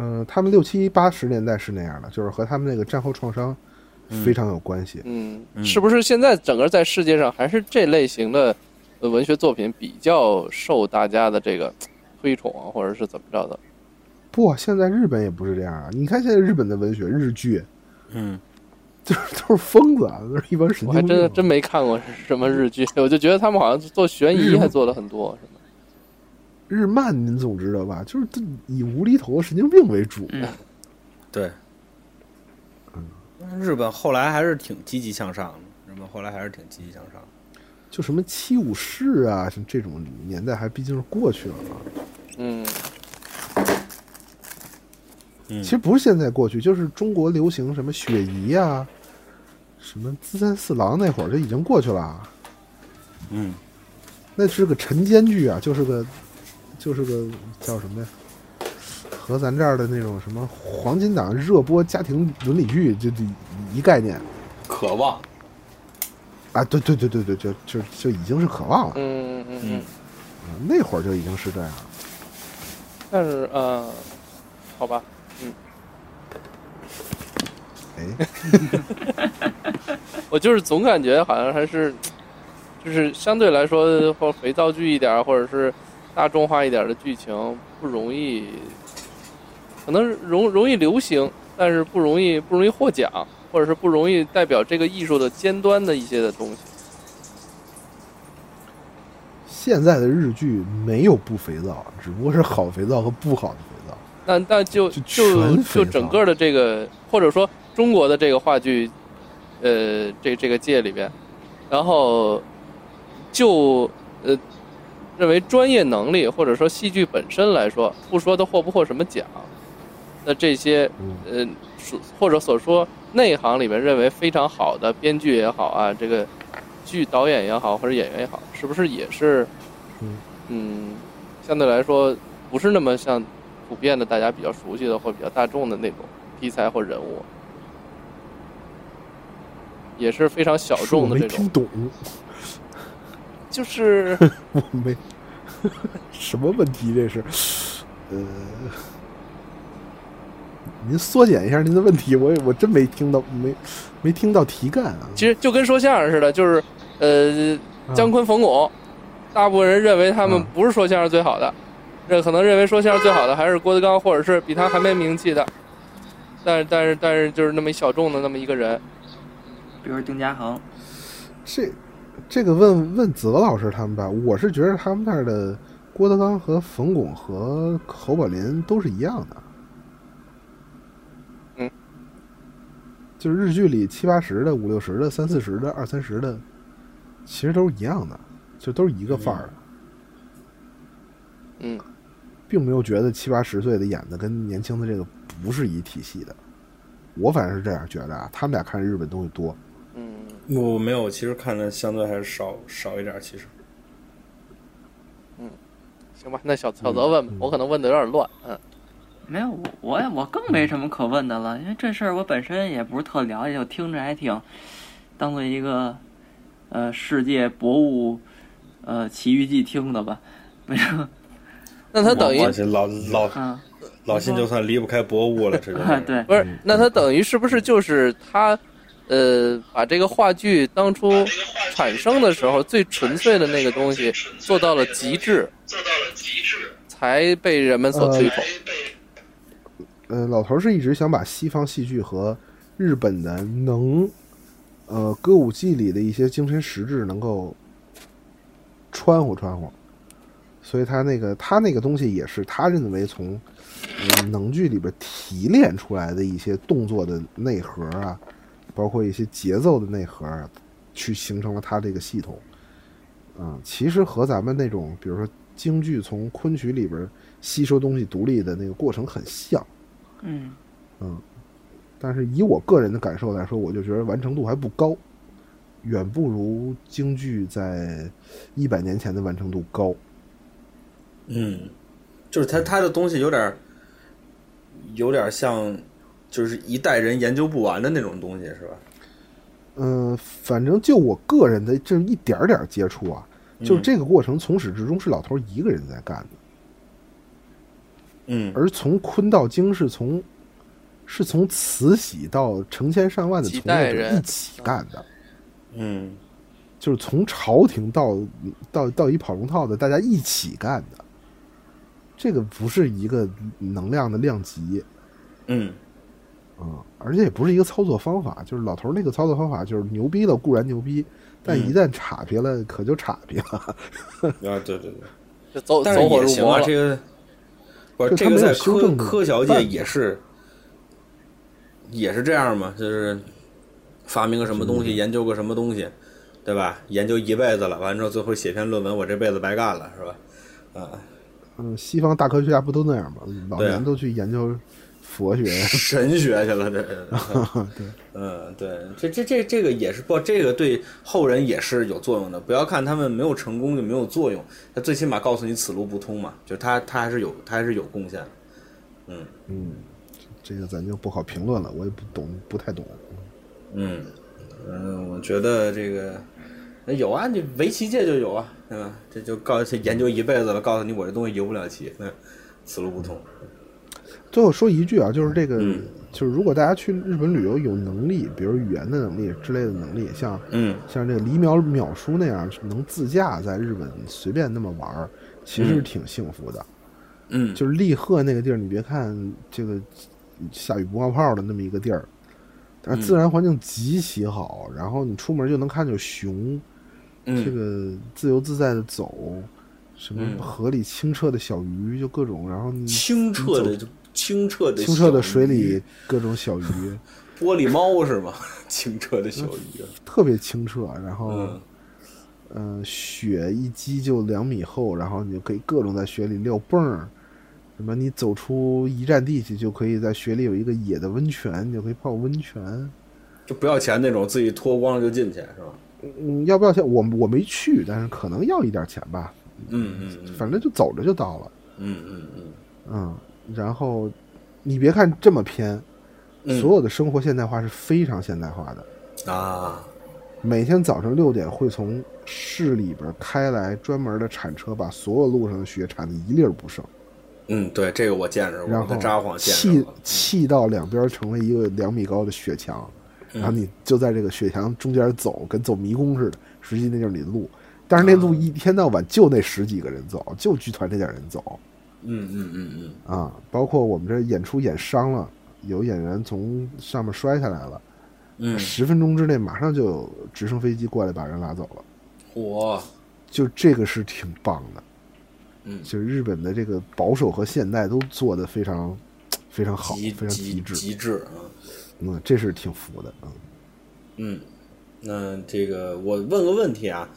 嗯、他们六七八十年代是那样的，就是和他们那个战后创伤非常有关系。嗯，嗯是不是现在整个在世界上还是这类型的呃文学作品比较受大家的这个推崇啊，或者是怎么着的？不，现在日本也不是这样啊！你看现在日本的文学日剧，嗯，就是都是疯子，啊，都是一帮神我还经病。真真没看过什么日剧，我就觉得他们好像做悬疑 还做的很多，是吗？日漫您总知道吧？就是都以无厘头神经病为主。嗯对。日本后来还是挺积极向上的，日本后来还是挺积极向上。就什么七武士啊，什么这种年代还毕竟是过去了嘛。嗯嗯其实不是现在过去，就是中国流行什么雪姨啊，什么资三四郎那会儿就已经过去了啊。嗯那是个晨间剧啊，就是个就是个叫什么呀？和咱这儿的那种什么黄金档热播家庭伦理剧，就就一概念渴望。啊！对对对对对，就就就已经是渴望了，嗯嗯嗯嗯，啊那会儿就已经是这样了。但是呃，好吧，嗯哎，我就是总感觉好像还是，就是相对来说或肥皂剧一点，或者是大众化一点的剧情不容易，可能容容易流行，但是不容易不容易获奖，或者是不容易代表这个艺术的尖端的一些的东西。现在的日剧没有不肥皂，只不过是好肥皂和不好的肥皂。那那就就就整个的这个，或者说中国的这个话剧，呃，这这个界里边，然后就呃认为专业能力或者说戏剧本身来说，不说它获不获什么奖，那这些嗯，呃所或者所说内行里面认为非常好的编剧也好啊，这个剧导演也好或者演员也好，是不是也是嗯。嗯相对来说不是那么像普遍的大家比较熟悉的或比较大众的那种题材或人物，也是非常小众的这种，没听懂，就是 我没什么问题，这是呃，您缩减一下您的问题，我也我真没听到，没没听到题干啊。其实就跟说相声似的，就是呃啊姜昆、冯巩，大部分人认为他们嗯不是说相声最好的，这可能认为说相声最好的还是郭德纲，或者是比他还没名气的。但是但是但是就是那么一小众的那么一个人，比如丁嘉恒，这这个问问泽老师他们吧，我是觉得他们那儿的郭德纲和冯巩和侯宝林都是一样的。嗯，就是日剧里七八十的、五六十的、三四十的、二三十的，其实都是一样的，就都是一个范儿的，嗯，并没有觉得七八十岁的演的跟年轻的这个不是一体系的。我反正是这样觉得啊，他们俩看日本东西多。嗯，我没有，其实看的相对还是少少一点。其实，行吧，那小小泽问吧，我可能问的有点乱，嗯。没有我我也我更没什么可问的了，因为这事儿我本身也不是特了解，我听着还挺当做一个呃世界博物呃奇遇记听的吧，没有，那他等于老老嗯，老辛就算离不开博物了，这就是。对，不是，那他等于是不是就是他，呃，把这个话剧当初产生的时候最纯粹的那个东西做到了极致，做到了极致，才被人们所推崇。呃，老头是一直想把西方戏剧和日本的能，呃，歌舞伎里的一些精神实质能够穿乎穿乎，所以他那个他那个东西也是他认为从呃能剧里边提炼出来的一些动作的内核啊，包括一些节奏的内核啊，去形成了它这个系统。嗯，其实和咱们那种比如说京剧从昆曲里边吸收东西独立的那个过程很像。嗯嗯，但是以我个人的感受来说，我就觉得完成度还不高，远不如京剧在一百年前的完成度高。嗯，就是它它的东西有点儿有点像，就是一代人研究不完的那种东西，是吧？嗯、反正就我个人的这一点儿点儿接触啊，就是嗯这个过程从始至终是老头一个人在干的，嗯。而从坤到京是从是从慈禧到成千上万的从业者代人一起干的。嗯。就是从朝廷到到到一跑龙套的，大家一起干的，这个不是一个能量的量级。嗯啊、而且也不是一个操作方法。就是老头儿那个操作方法，就是牛逼了固然牛逼，但嗯一旦岔劈了，可就岔劈了。啊，对对对。但是走火也行啊，入魔了。这个 不是这个在科科学界也是也是这样嘛，就是发明个什么东西，研究个什么东西，对吧？研究一辈子了，完之后最后写篇论文，我这辈子白干了，是吧？啊，嗯，西方大科学家不都那样吗？老年都去研究佛学。神学去了，这 对，嗯，对，这这这这个也是不，这个对后人也是有作用的。不要看他们没有成功就没有作用，他最起码告诉你此路不通嘛，就他他还是有他还是有贡献的。嗯，这个咱就不好评论了，我也不懂，不太懂。嗯，嗯，我觉得这个那有啊，你围棋界就有啊，对吧？这就告诉研究一辈子了，告诉你我这东西游不了棋，那此路不通。最后说一句啊，就是这个，嗯。就是如果大家去日本旅游有能力，比如语言的能力之类的能力，像嗯。像这个李淼淼叔那样能自驾在日本随便那么玩儿，其实嗯挺幸福的。嗯，就是立鹤那个地儿，你别看这个下雨不冒泡的那么一个地儿，但是自然环境极其好，然后你出门就能看见熊，嗯。这个自由自在的走，什么嗯。河里清澈的小鱼，就各种，然后你清澈的清澈的清澈的水里各种小鱼，玻璃猫是吗？清澈的小鱼。特别清澈，然后。嗯嗯，雪一积就两米厚，然后你就可以各种在雪里撂蹦儿。什么？你走出一站地去，就可以在雪里有一个野的温泉，你就可以泡温泉。就不要钱那种，自己脱光了就进去，是吧？嗯，要不要钱？我我没去，但是可能要一点钱吧。嗯嗯嗯反正就走着就到了。嗯嗯嗯嗯，然后你别看这么偏，嗯所有的生活现代化是非常现代化的。啊，每天早上六点会从市里边开来专门的铲车，把所有路上的雪铲的一粒儿不剩。嗯，对，这个我见着过，然后在札幌见砌。砌到两边成为一个两米高的雪墙，嗯然后你就在这个雪墙中间走，跟走迷宫似的。实际那就是你的路，但是那路一天到晚就那十几个人走，就剧团这点人走嗯嗯嗯嗯啊。包括我们这演出演伤了，有演员从上面摔下来了，嗯，十分钟之内马上就有直升飞机过来把人拉走了。嚯，就这个是挺棒的，嗯，就是日本的这个保守和现代都做得非常非常好，非常极致。极致啊。嗯，这是挺服的，嗯。嗯，那这个我问个问题啊，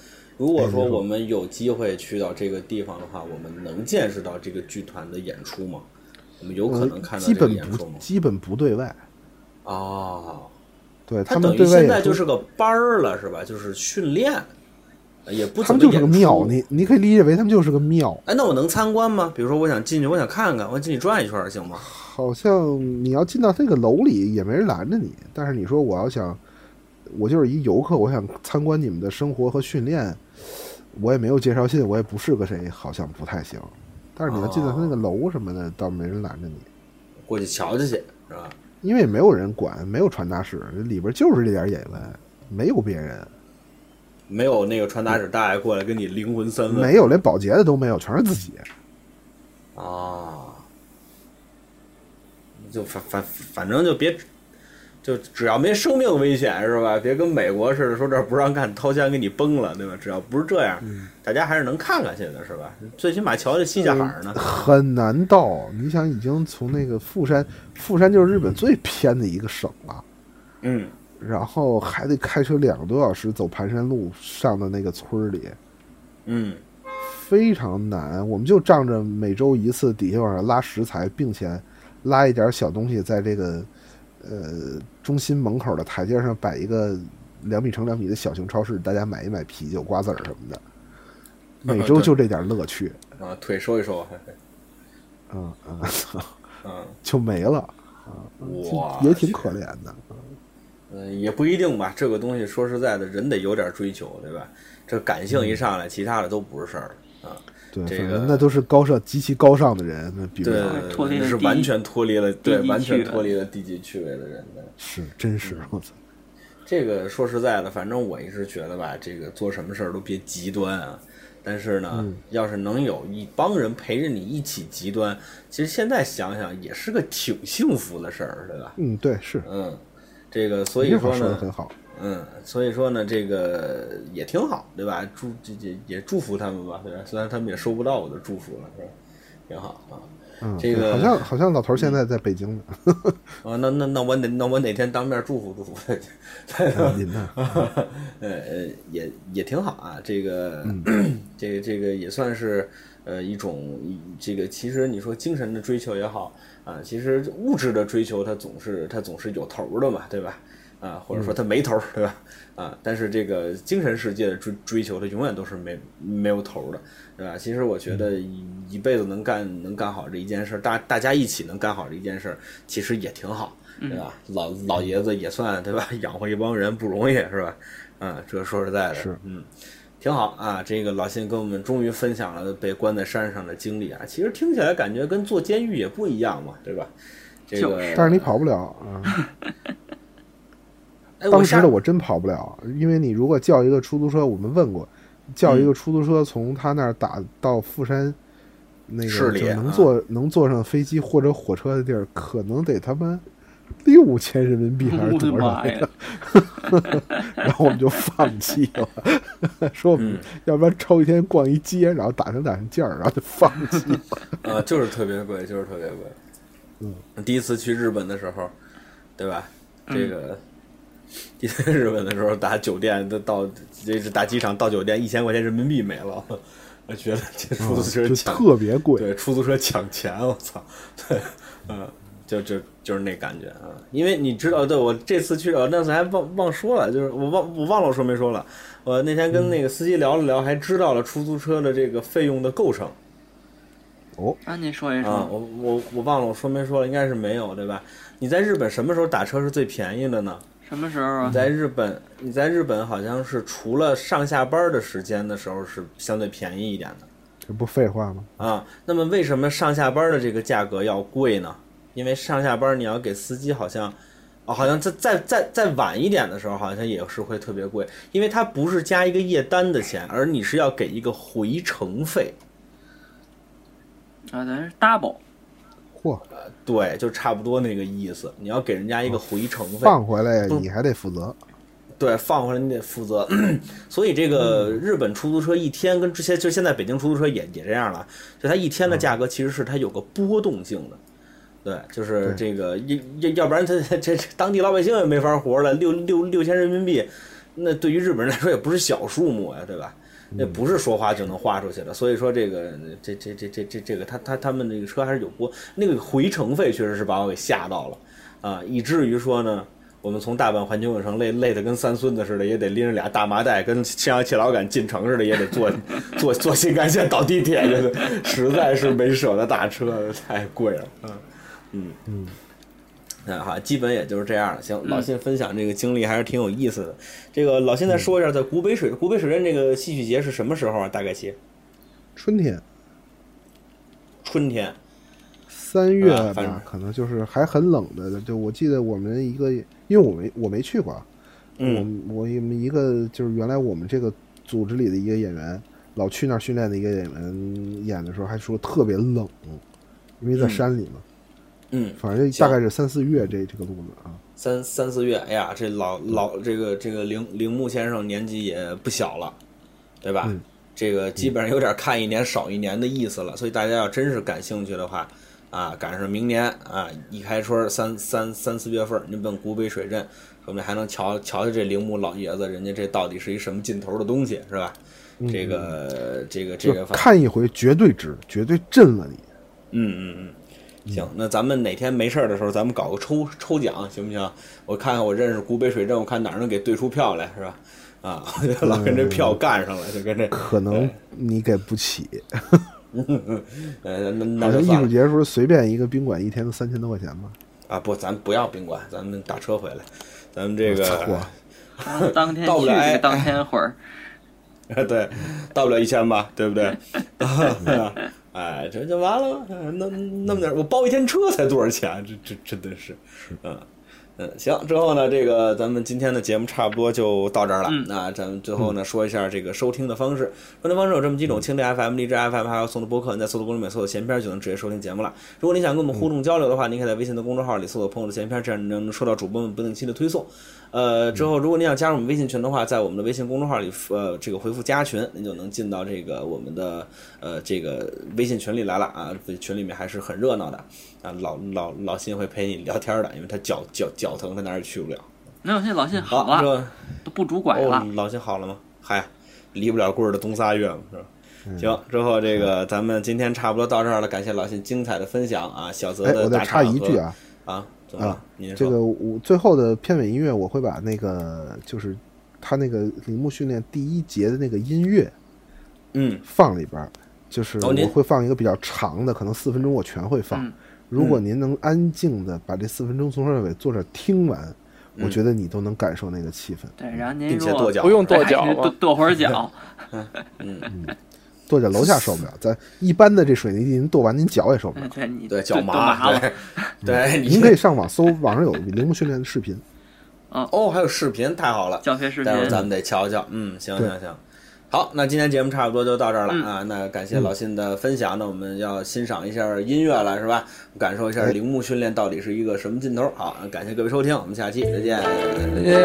如果说我们有机会去到这个地方的话，我们能见识到这个剧团的演出吗？我们有可能看到这个呃基本不演出吗？基本不对外，哦，对他们对外现在就是个班儿了，是吧？就是训练，也不他们就是个庙，你你可以理解为他们就是个庙。哎，那我能参观吗？比如说，我想进去，我想看看，我进去转一圈，行吗？好像你要进到这个楼里也没人拦着你，但是你说我要想，我就是一游客，我想参观你们的生活和训练，我也没有介绍信，我也不是个谁，好像不太行。但是你要进到他那个楼什么的，倒没人拦着你。过去瞧瞧去，是吧？因为没有人管，没有传达室，里边就是这点演员，没有别人，没有那个传达室大爷过来跟你灵魂三问，没有连保洁的都没有，全是自己。啊，就反反反正就别，就只要没生命危险是吧？别跟美国似的说这儿不让干，掏枪给你崩了，对吧？只要不是这样，大家还是能看看去的，是吧？最起码瞧这西家海儿呢。很难到，你想已经从那个富山，富山就是日本最偏的一个省了，嗯然后还得开车两个多小时走盘山路上的那个村儿里，嗯非常难。我们就仗着每周一次底下往上拉食材，并且拉一点小东西，在这个呃中心门口的台阶上摆一个两米乘两米的小型超市，大家买一买啤酒、瓜子儿什么的。每周就这点乐趣，啊，腿收一收，嘿嘿嗯嗯，嗯，就没了，哇，也挺可怜的。嗯，也不一定吧。这个东西说实在的，人得有点追求，对吧？这感性一上来，其他的都不是事儿啊。对，这个那都是高尚、极其高尚的人，那比如对了。脱离是完全脱离了，对，完全脱离了低级趣味的人的。是，真是我操！这个说实在的，反正我一直觉得吧，这个做什么事儿都别极端啊。但是呢，要是能有一帮人陪着你一起极端，其实现在想想也是个挺幸福的事儿，对吧？嗯，对，是。嗯，这个所以说呢，说很好。嗯，所以说呢，这个也挺好，对吧？祝这这也祝福他们吧，对吧？虽然他们也收不到我的祝福了，是吧？挺好啊。嗯，这个好像好像老头儿现在在北京呢。啊，那那那我哪那我哪天当面祝福祝福他去，啊您呢？呃呃，也也挺好啊，这个、这个这个也算是呃一种这个其实你说精神的追求也好啊，其实物质的追求它总是它总是有头儿的嘛，对吧？啊，或者说他没头儿，对吧？啊，但是这个精神世界的追追求，它永远都是没没有头儿的，对吧？其实我觉得一一辈子能干能干好这一件事儿，大大家一起能干好这一件事儿，其实也挺好，对吧？老老爷子也算对吧？养活一帮人不容易，是吧？啊，这说实在的，是嗯，挺好啊。这个老信跟我们终于分享了被关在山上的经历啊，其实听起来感觉跟坐监狱也不一样嘛，对吧？这个，但是你跑不了啊！当时的我真跑不了，因为你如果叫一个出租车，我们问过，叫嗯一个出租车从他那儿打到富山，那个能坐能坐上飞机或者火车的地儿，可能得他妈六千人民币还是多少呀？！然后我们就放弃了，说我们嗯要不然抽一天逛一街，然后打听打听价儿，然后就放弃了。啊，就是特别贵，就是特别贵。嗯，第一次去日本的时候，对吧？嗯这个、第一次日本的时候，打酒店都到这是打机场到酒店一千块钱人民币没了，我觉得这出租车特别贵，对出租车抢钱，我操！对，嗯，就就就是那感觉啊，因为你知道，对我这次去，我那次还忘忘说了，就是我忘我忘了我说没说了，我那天跟那个司机聊了聊，还知道了出租车的这个费用的构成。哦，那，您说一啊，说，我我我忘了我说没说了，应该是没有对吧？你在日本什么时候打车是最便宜的呢？什么时候啊你？在日本，你在日本好像是除了上下班的时间的时候是相对便宜一点的这不废话吗？啊。那么为什么上下班的这个价格要贵呢？因为上下班你要给司机好像，哦，好像再再再再晚一点的时候好像也是会特别贵，因为它不是加一个夜单的钱，而你是要给一个回程费。啊，咱是 double，嚯，对，就差不多那个意思。你要给人家一个回程费，放回来你还得负责。对，放回来你得负责。所以这个日本出租车一天跟之前就现在北京出租车也也这样了，就它一天的价格其实是它有个波动性的。对，就是这个要要要不然他这这当地老百姓也没法活了，六六六千人民币，那对于日本人来说也不是小数目呀，对吧？那不是说花就能花出去的，所以说这个这这这这这这个他他他们那个车还是有波，那个回程费确实是把我给吓到了啊，以至于说呢，我们从大阪环球影城累累得跟三孙子似的，也得拎着俩大麻袋，跟像切老杆进城似的，也得坐坐坐新干线倒地铁去，实在是没舍得打车，太贵了，嗯。嗯。嗯。那好，基本也就是这样了。行，老信分享这个经历还是挺有意思的。这个老信再说一下，在古北水古北水镇这个戏曲节是什么时候啊？大概其春天春天，三月吧，可能就是还很冷的。就我记得我们一个，因为我没我没去过我我们一个就是原来我们这个组织里的一个演员，老去那儿训练的一个演员演的时候还说特别冷，因为在嗯山里嘛。嗯，反正大概是三四月这这个路子啊。三三四月，哎呀，这老老这个这个铃铃木先生年纪也不小了，对吧？嗯这个基本上有点看一年少一年的意思了，所以大家要真是感兴趣的话，啊，赶上明年啊一开春三三三四月份，您奔古北水镇，说不定还能瞧瞧瞧这铃木老爷子，人家这到底是一什么劲头的东西，是吧？这个这个这个，看一回绝对值，绝对震了你。嗯嗯嗯，行，那咱们哪天没事儿的时候，咱们搞个抽抽奖，行不行？我看看我认识古北水镇，我看哪儿能给兑出票来，是吧？啊，老跟这票干上了，就跟这，可能你给不起，呃，那那好像艺术节的时候随便一个宾馆一天都三千多块钱吧。啊，不，咱不要宾馆，咱们打车回来，咱们这个嚯当当天到不了当天会儿，对，到不了一千吧，对不对？哎，这就完了，那那么点儿，我包一天车才多少钱？这这真的是，嗯嗯，行，之后呢，这个咱们今天的节目差不多就到这儿了。嗯那咱们最后呢说一下这个收听的方式，收听方式有这么几种：蜻蜓 FM、荔枝 FM，还有送的播客。你在搜索公众里面搜索“闲篇”就能直接收听节目了。如果你想跟我们互动交流的话，您可以在微信的公众号里搜索“朋友的闲篇”，这样你能收到主播们不定期的推送。呃，之后如果您想加入我们微信群的话，在我们的微信公众号里，呃，这个回复“加群”，您就能进到这个我们的呃这个微信群里来了啊。群里面还是很热闹的啊，老老老辛会陪你聊天的，因为他脚脚脚疼，他哪儿也去不了。没有，现在老信好好，了，这都不拄拐哦了。，老辛好了吗？嗨，离不了棍儿的冬仨月嘛，是吧？行，之后这个咱们今天差不多到这儿了，感谢老辛精彩的分享啊，小泽哎，的我再打岔和插一句啊，啊，啊？这个我最后的片尾音乐我会把那个就是他那个铃木训练第一节的那个音乐嗯放里边儿，就是我会放一个比较长的，可能四分钟我全会放。嗯如果您能安静的把这四分钟从头到尾坐这听完，我觉得你都能感受那个气氛。对，然后您并且如果跺脚不用跺脚 跺跺会儿脚，跺在楼下受不了，咱一般的这水泥地您跺完您脚也受不了嗯。对脚麻，麻了。对 您可以上网搜，网上有铃木训练的视频。哦，还有视频，太好了，教学视频待会儿咱们得瞧瞧。嗯，行行行，好，那今天节目差不多就到这儿了、嗯啊。那感谢老信的分享，那我们要欣赏一下音乐了，是吧？感受一下哎铃木训练到底是一个什么劲头。好，感谢各位收听，我们下期再见。耶！